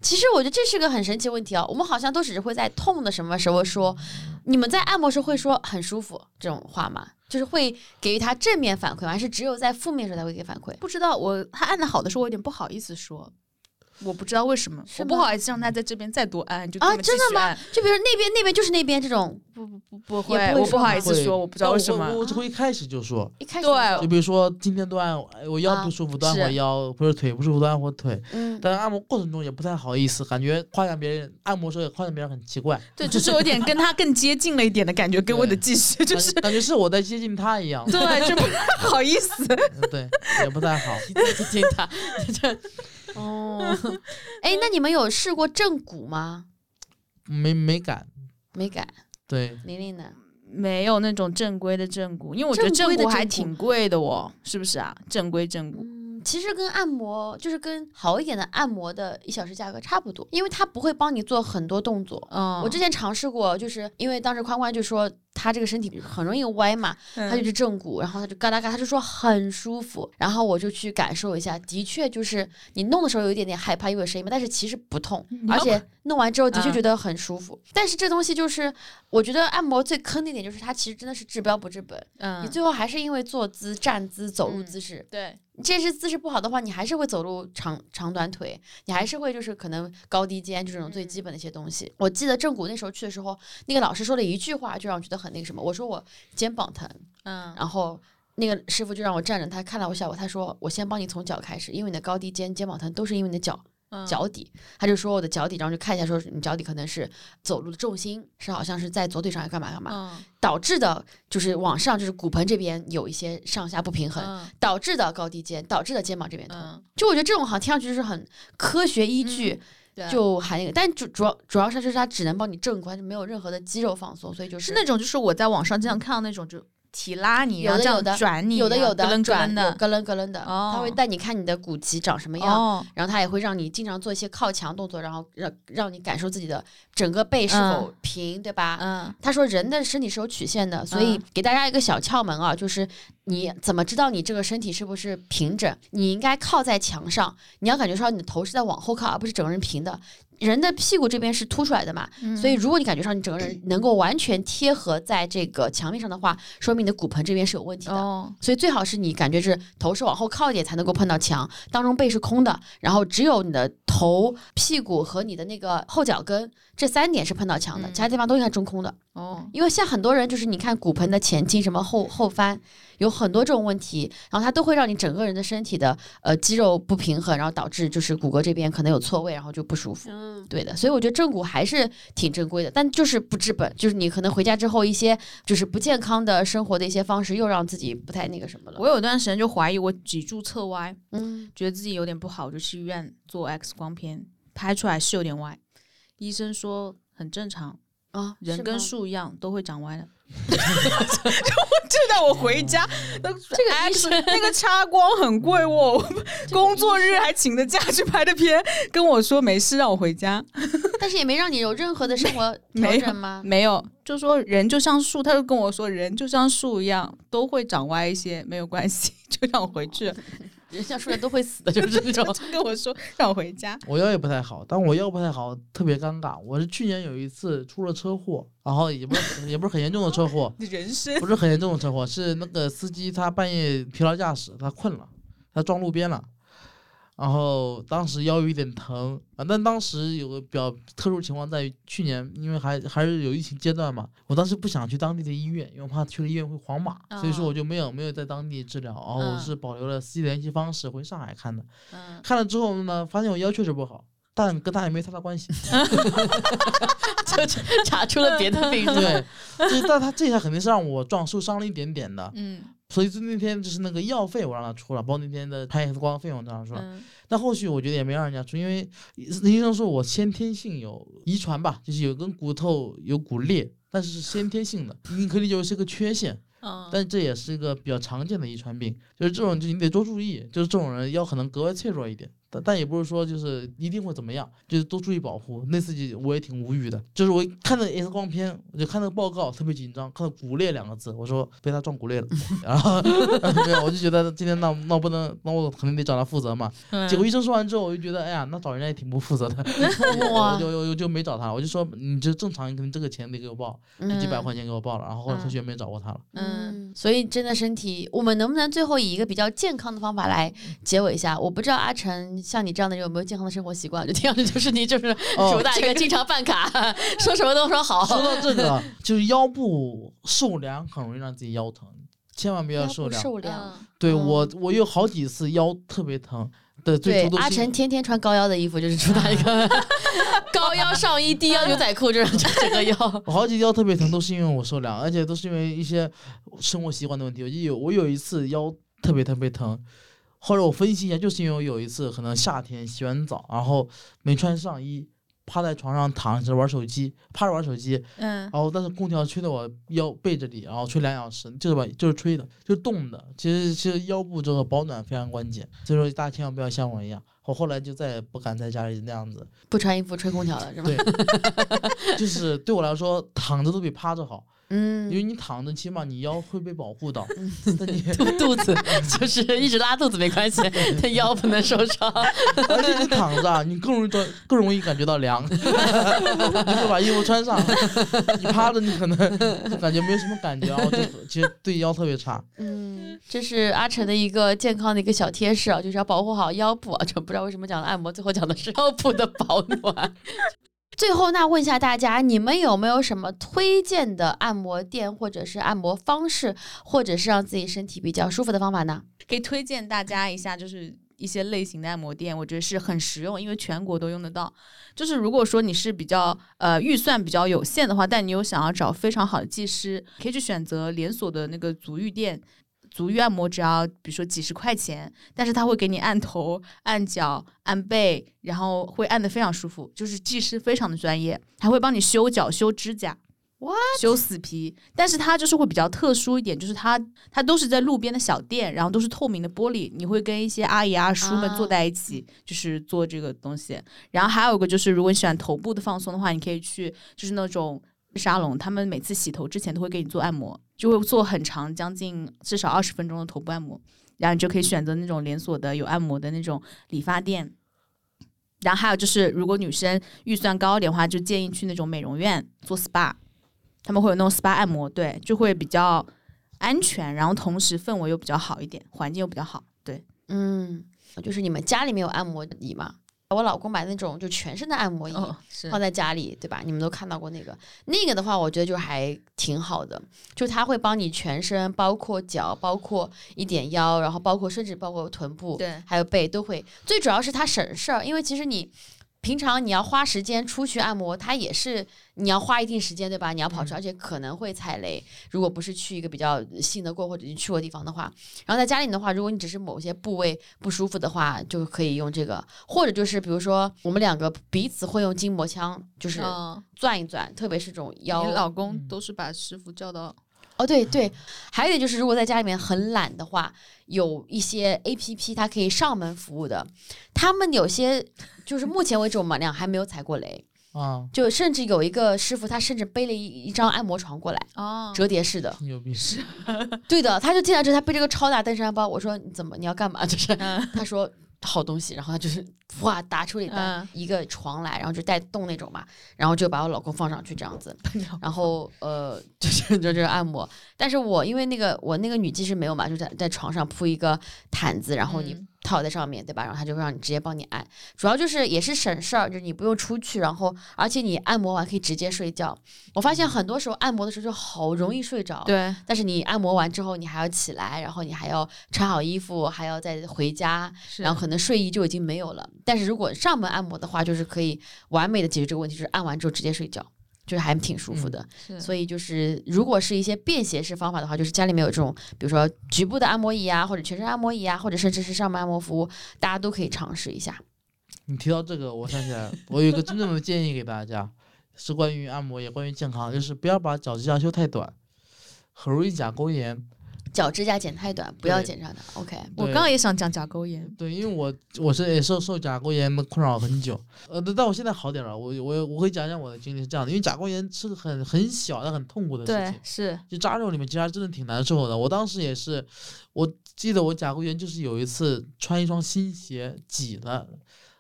其实我觉得这是个很神奇问题啊。我们好像都只是会在痛的什么时候说，你们在按摩时会说很舒服这种话吗？就是会给予他正面反馈吗？还是只有在负面时候才会给反馈？不知道我他按的好的时候，我有点不好意思说。我不知道为什么，我不好意思让他在这边再多按，就啊真的吗？就比如那边那边就是那边这种，不不不不也会，我不好意思说，我不知道为什么。我只会一开始就说，一开始对就比如说今天多按哎我腰啊不舒服，多按会腰，或者腿不舒服，多按会腿。嗯，但是按摩过程中也不太好意思，感觉夸奖别人，按摩时候也夸奖别人很奇怪，对，就是有点跟他更接近了一点的感觉，给我的技师就是感觉是我在接近他一样。对，就不 太好意思。嗯对，也不太好。接近他，这哦，哎，那你们有试过正骨吗？没没敢。没敢，对，玲玲呢？没有那种正规的正骨，因为我觉得正骨还挺贵的哦，是不是啊？正规正骨，嗯，其实跟按摩就是跟好一点的按摩的一小时价格差不多，因为它不会帮你做很多动作。嗯，我之前尝试过，就是因为当时宽宽就说他这个身体很容易歪嘛，他就是正骨，然后他就嘎哒嘎，他就说很舒服，然后我就去感受一下，的确就是你弄的时候有一点点害怕，因为有声音嘛，但是其实不痛，而且 弄完之后的确嗯觉得很舒服。但是这东西就是，我觉得按摩最坑的一点就是它其实真的是治标不治本，嗯你最后还是因为坐姿、站姿、走路嗯姿势。对这是姿势不好的话，你还是会走路长长短腿，你还是会就是可能高低肩就这种最基本的一些东西。我记得正骨那时候去的时候，那个老师说了一句话，就让我觉得很那个什么。我说我肩膀疼，嗯，然后那个师傅就让我站着，他看了我一下我，他说我先帮你从脚开始，因为你的高低肩、肩膀疼都是因为你的脚。嗯。脚底，他就说我的脚底，然后就看一下，说你脚底可能是走路的重心是好像是在左腿上，要干嘛干嘛，嗯。导致的就是往上就是骨盆这边有一些上下不平衡，嗯导致的高低肩，导致的肩膀这边痛。嗯，就我觉得这种好像听上去就是很科学依据，就还那个，但主主要主要是就是它只能帮你正髋，就没有任何的肌肉放松，所以就是是那种就是我在网上经常看到那种就提拉你，然后这样有的有的转你，有的有的咯楞转的，咯楞咯楞的，哦。他会带你看你的骨肌长什么样。哦，然后他也会让你经常做一些靠墙动作，然后让让你感受自己的整个背是否平，对吧？嗯。他说人的身体是有曲线的，所以嗯。给大家一个小窍门啊，就是你怎么知道你这个身体是不是平整？你应该靠在墙上，你要感觉到你的头是在往后靠，而不是整个人平的。人的屁股这边是凸出来的嘛，嗯所以如果你感觉上你整个人 能够完全贴合在这个墙面上的话，说明你的骨盆这边是有问题的。哦，所以最好是你感觉是头是往后靠一点才能够碰到墙，当中背是空的，然后只有你的头、屁股和你的那个后脚跟这三点是碰到墙的，嗯其他地方都应该中空的。哦，因为像很多人就是你看骨盆的前倾、什么后后翻，有很多这种问题，然后它都会让你整个人的身体的呃肌肉不平衡，然后导致就是骨骼这边可能有错位，然后就不舒服。嗯，对的，所以我觉得正骨还是挺正规的，但就是不治本，就是你可能回家之后一些就是不健康的生活的一些方式，又让自己不太那个什么了。我有段时间就怀疑我脊柱侧歪，嗯，觉得自己有点不好，我就去医院做 X 光片，拍出来是有点歪，医生说很正常，啊，人跟树一样都会长歪的。就带我回家，那这个 X 那个插光很贵哦，我 工作日还请的假去拍的片，跟我说没事让我回家，但是也没让你有任何的生活调整吗？没有，就说人就像树，他就跟我说人就像树一样都会长歪一些，没有关系，就让我回去了，人像出来都会死的，就是这种。跟我说让我回家。我腰也不太好，但我腰不太好，特别尴尬。我是去年有一次出了车祸，然后也不是也不是很严重的车祸，人生不是很严重的车祸，是那个司机他半夜疲劳驾驶，他困了，他撞路边了，然后当时腰有一点疼啊。但当时有个比较特殊情况在于，去年因为还还是有疫情阶段嘛，我当时不想去当地的医院，因为我怕去了医院会黄码，所以说我就没有没有在当地治疗，然后我嗯是保留了司机联系方式回上海看的。嗯，看了之后呢，发现我腰确实不好，但跟他也没太大关系。就查出了别的病？对，就是但他这下肯定是让我撞受伤了一点点的，嗯所以就那天就是那个药费我让他出了，包括那天的拍 X 光费用让他出了。嗯但后续我觉得也没让人家出，因为医生说我先天性有遗传吧，就是有根骨头有骨裂，但是是先天性的，你可以理解为是个缺陷。嗯，但这也是一个比较常见的遗传病，就是这种就你得多注意，就是这种人腰可能格外脆弱一点，但但也不是说就是一定会怎么样，就是多注意保护。那次就我也挺无语的，就是我一看到 X 光片，我就看那个报告特别紧张，看到骨裂两个字，我说被他撞骨裂了，然后没有，我就觉得今天那那不能，那我肯定得找他负责嘛。嗯结果医生说完之后，我就觉得哎呀，那找人家也挺不负责的，我就我就就没找他，我就说你就正常，你肯定这个钱得给我报，这几百块钱给我报了，然后后来同学没找过他了。嗯，所以真的身体，我们能不能最后以一个比较健康的方法来结尾一下？我不知道阿成像你这样的人有没有健康的生活习惯？就听上去就是你就是哦主打一个经常办卡，说什么都说好。说到这个，就是腰部受凉很容易让自己腰疼，千万不要受凉。受凉。对嗯我，我有好几次腰特别疼的，最对初都，是阿晨天天穿高腰的衣服，就是主打一个 高腰上衣、低腰牛仔裤，这种就整个腰。我好几次腰特别疼，都是因为我受凉，而且都是因为一些生活习惯的问题。我就有我有一次腰特别特别疼，后来我分析一下，就是因为我有一次可能夏天洗完澡，然后没穿上衣，趴在床上躺着玩手机，趴着玩手机，嗯然后但是空调吹的我腰背这里，然后吹两小时，就是吧，就是吹的，就是冻的。其实其实腰部这个保暖非常关键，所以说大家千万不要像我一样。我后来就再也不敢在家里那样子，不穿衣服吹空调了是吗？对，就是对我来说躺着都比趴着好，因为嗯，你躺着起码你腰会被保护到，肚肚子就是一直拉肚子没关系，但腰不能受伤。而且你躺着啊，你更容易感更容易感觉到凉，你会把衣服穿上，你趴着你可能就感觉没有什么感觉，然后就其实对腰特别差。嗯，这是阿成的一个健康的一个小贴士啊，就是要保护好腰部啊。这不知道为什么讲了按摩，最后讲的是腰部的保暖。最后，那问一下大家，你们有没有什么推荐的按摩店，或者是按摩方式，或者是让自己身体比较舒服的方法呢？可以推荐大家一下，就是一些类型的按摩店，我觉得是很实用，因为全国都用得到。就是如果说你是比较呃预算比较有限的话，但你又想要找非常好的技师，可以去选择连锁的那个足浴店。足浴按摩只要比如说几十块钱，但是他会给你按头、按脚、按背，然后会按的非常舒服，就是技师非常的专业，还会帮你修脚、修指甲。修死皮，但是它就是会比较特殊一点，就是它它都是在路边的小店，然后都是透明的玻璃，你会跟一些阿姨阿叔们坐在一起，就是做这个东西。然后还有一个就是，如果你喜欢头部的放松的话，你可以去就是那种沙龙，他们每次洗头之前都会给你做按摩，就会做很长，将近至少二十分钟的头部按摩，然后你就可以选择那种连锁的有按摩的那种理发店。然后还有就是，如果女生预算高一点的话，就建议去那种美容院做 SPA。他们会有那种 SPA 按摩，对，就会比较安全，然后同时氛围又比较好一点，环境又比较好，对。嗯，就是你们家里面有按摩椅吗？我老公买那种就全身的按摩椅，哦，放在家里，对吧？你们都看到过那个，那个的话，我觉得就还挺好的，就它会帮你全身，包括脚，包括一点腰，然后包括甚至包括臀部，对还有背都会。最主要是它省事儿，因为其实你平常你要花时间出去按摩，它也是你要花一定时间，对吧？你要跑出，而且可能会踩雷。如果不是去一个比较信得过或者你去过地方的话，然后在家里的话，如果你只是某些部位不舒服的话，就可以用这个，或者就是比如说我们两个彼此会用筋膜枪，就是嗯，转一转，特别是这种腰你老公嗯都是把师傅叫到，哦，对对，还有一点就是，如果在家里面很懒的话，有一些 A P P 它可以上门服务的，他们有些就是目前为止我们俩还没有踩过雷，啊，就甚至有一个师傅他甚至背了一一张按摩床过来，哦折叠式的，牛逼！对的，他就进来之后他背着个超大登山包，我说你怎么你要干嘛？就是嗯他说好东西，然后他就是 哇打出了一单嗯。一个床来，然后就带动那种嘛，然后就把我老公放上去这样子，然后呃 就是就就是按摩，但是我因为那个我那个女技师没有嘛，就在在床上铺一个毯子，然后你嗯套在上面，对吧？然后他就会让你直接帮你按，主要就是也是省事儿，就是你不用出去，然后而且你按摩完可以直接睡觉。我发现很多时候按摩的时候就好容易睡着，对，但是你按摩完之后，你还要起来，然后你还要穿好衣服，还要再回家，然后可能睡衣就已经没有了。但是如果上门按摩的话，就是可以完美的解决这个问题，就是按完之后直接睡觉，就是还挺舒服的。是所以就是如果是一些便携式方法的话，就是家里面有这种，比如说局部的按摩椅啊，或者全身按摩椅啊，或者甚至是上门按摩服务，大家都可以尝试一下。你提到这个，我想起来了，我有一个真正的建议给大家，是关于按摩，也关于健康，就是不要把脚趾甲修太短，很容易甲沟炎。脚指甲剪太短，不要对剪长的。OK，我刚刚也想讲甲沟炎，对，因为我我是也受受甲沟炎的困扰很久，呃，但但我现在好点了。我我我会讲讲我的经历是这样的，因为甲沟炎是个很很小但很痛苦的事对情，，是就扎肉里面其实还真的挺难受的。我当时也是，我记得我甲沟炎就是有一次穿一双新鞋挤了。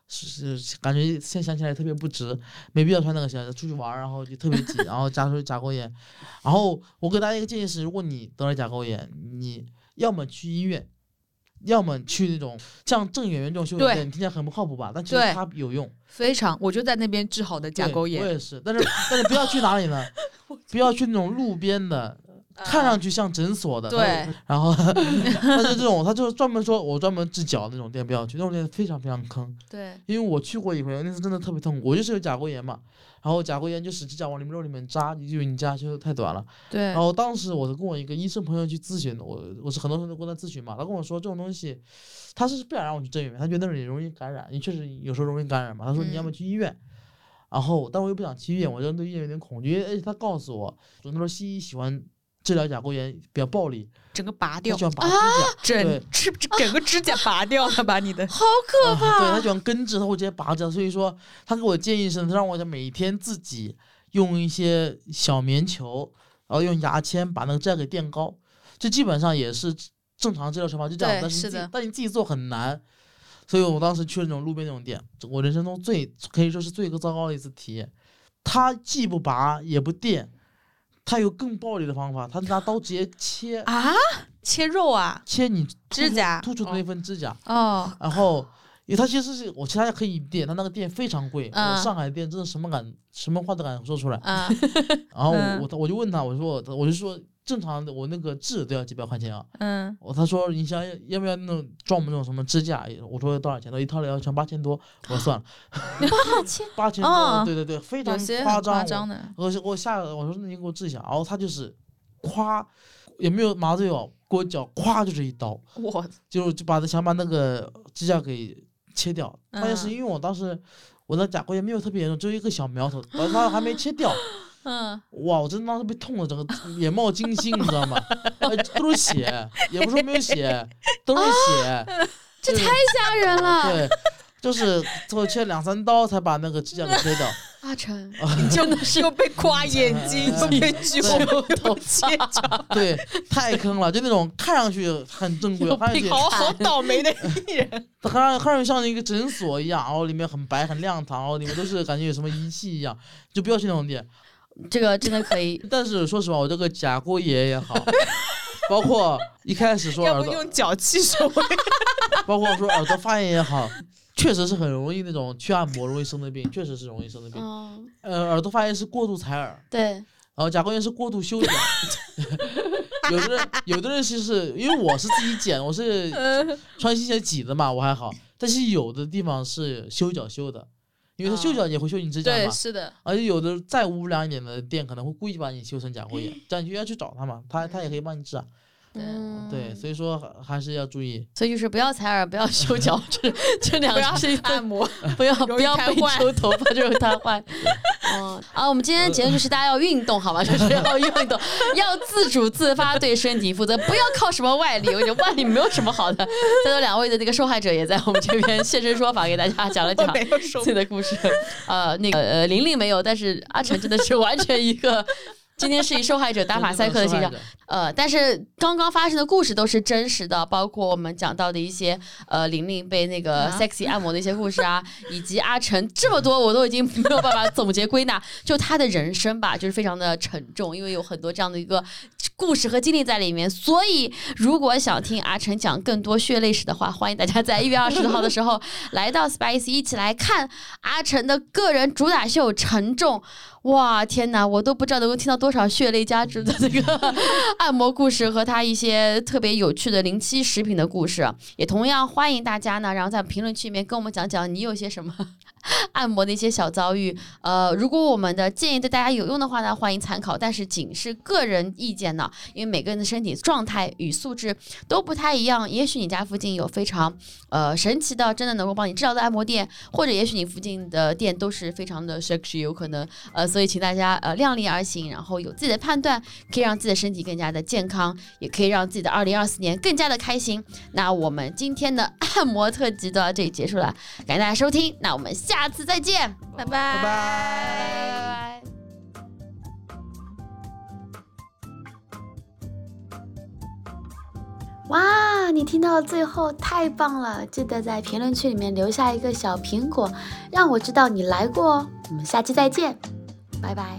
是是，感觉现在想起来特别不值，没必要穿那个鞋，出去玩儿然后就特别挤，然后加出甲沟炎。然后我给大家一个建议是，如果你得了甲沟炎，你要么去医院，要么去那种像郑媛媛这种修对理店，你听起来很不靠谱吧？但其实对它有用。非常，我就在那边治好的甲沟炎，我也是，但是但是不要去哪里呢？不要去那种路边的，看上去像诊所的。对，然后 他是这种他就是专门说我专门治脚那种店不要去，那种店非常非常坑。对，因为我去过一回，那次真的特别痛苦。我就是有甲沟炎嘛，然后甲沟炎就使指甲往里面肉里面扎，就因为你指甲修的太短了。对然，后当时我是跟我一个医生朋友去咨询，我我是很多人都跟他咨询嘛，他跟我说这种东西，他是不想让我去正院，他觉得那里容易感染，你确实有时候容易感染嘛。他说你要么嗯去医院，然后但我又不想去医院，我这人对医院有点恐惧，而且他告诉我，他说西医喜欢治疗甲沟炎比较暴力，整个拔掉他喜，欢拔指甲。对整指整个指甲拔掉了，把你的，好可怕！啊对他喜欢根治，他会直接拔掉。所以说，他给我建议是，他让我每天自己用一些小棉球，然后用牙签把那个指甲给垫高。这基本上也是正常治疗手法，就这样。但是你自己但你自己做很难。所以我当时去了那种路边那种店，我人生中最可以说是最一个糟糕的一次体验。他既不拔也不垫，他有更暴力的方法，他拿刀直接切。啊，切肉啊，切你指甲？突出的那份指甲，哦，然后。因为他其实是我其他家可以店，他那个店非常贵，嗯。我上海店真的什么敢什么话都敢说出来。啊，然后嗯。我我就问他，我说我就说正常的我那个治都要几百块钱啊，嗯，我他说你想要要不要那种装我们那种什么支架？我说多少钱？他一套要成八千多，我说算了，八千，八千哦多，对对对，非常夸张。夸张的，我我我下我说那你给我治一下，然后他就是夸也没有麻醉哦，给我脚夸就是一刀，我就就把他想把那个支架给切掉。关键是嗯因为我当时我的甲沟炎没有特别严重，只有一个小苗头，我他还没切掉。嗯，哇！我真的当时被痛的，整个眼冒金星，你知道吗？呃都是血，也不是说没有血，都是血。这太吓人了。对，就是最后切两三刀才把那个指甲给切掉。阿成，真的是又被刮眼睛，又被揪头切脚，对，太坑了，就那种看上去很正规，看上去好好倒霉的艺人。看上看上去像一个诊所一样，然后里面很白很亮堂，然后里面都是感觉有什么仪器一样，就不要去那种店。这个真的可以。但是说实话，我这个甲沟炎也好，包括一开始说耳朵，用脚气手？包括说耳朵发炎也好，确实是很容易那种去按摩容易生的病，确实是容易生的病。嗯，呃，耳朵发炎是过度采耳，对，然后甲沟炎是过度修剪。有的人，有的人其实是因为我是自己剪，我是穿新鞋挤的嘛，我还好。但是有的地方是修脚修的，因为他修脚也会修你指甲对，嘛。是的，而且有的再无良一点的店可能会故意把你修成假货眼，这样你就要去找他嘛，他他也可以帮你治啊。嗯，对，所以说还还是要注意。所以就是不要采耳，不要修脚，趾这两个是按摩，不要不要被揪头发，就容易瘫痪。嗯，啊，我们今天的结论就是大家要运动，好吗？就是要运动，要自主自发对身体负责，不要靠什么外力。我觉得外力没有什么好的。在座两位的那个受害者也在我们这边现身说法，给大家讲了讲 没有手自己的故事。呃，那个呃，玲玲没有，但是阿成真的是完全一个。今天是以受害者打马 赛克的形象，呃，但是刚刚发生的故事都是真实的，包括我们讲到的一些呃玲玲被那个啊 sexy 按摩的一些故事啊，以及阿成这么多，我都已经没有办法总结归纳，就他的人生吧，就是非常的沉重，因为有很多这样的一个故事和经历在里面。所以，如果想听阿成讲更多血泪史的话，欢迎大家在一月二十号的时候来到 Spice 一起来看阿成的个人主打秀《沉重》。哇，天哪，我都不知道能够听到多少血泪加值的这个 按摩故事和他一些特别有趣的零七食品的故事。也同样欢迎大家呢，然后在评论区里面跟我们讲讲你有些什么 按摩的一些小遭遇。呃，如果我们的建议对大家有用的话呢，欢迎参考，但是仅是个人意见呢，因为每个人的身体状态与素质都不太一样。也许你家附近有非常呃神奇的，真的能够帮你治疗的按摩店，或者也许你附近的店都是非常的 sexy，有可能呃，所以请大家呃量力而行，然后有自己的判断，可以让自己的身体更加的健康，也可以让自己的二零二四年更加的开心。那我们今天的按摩特辑就到这里结束了，感谢大家收听，那我们下次再见，拜拜拜拜。哇，你听到最后，太棒了！记得在评论区里面留下一个小苹果，让我知道你来过哦。我们下期再见，拜拜。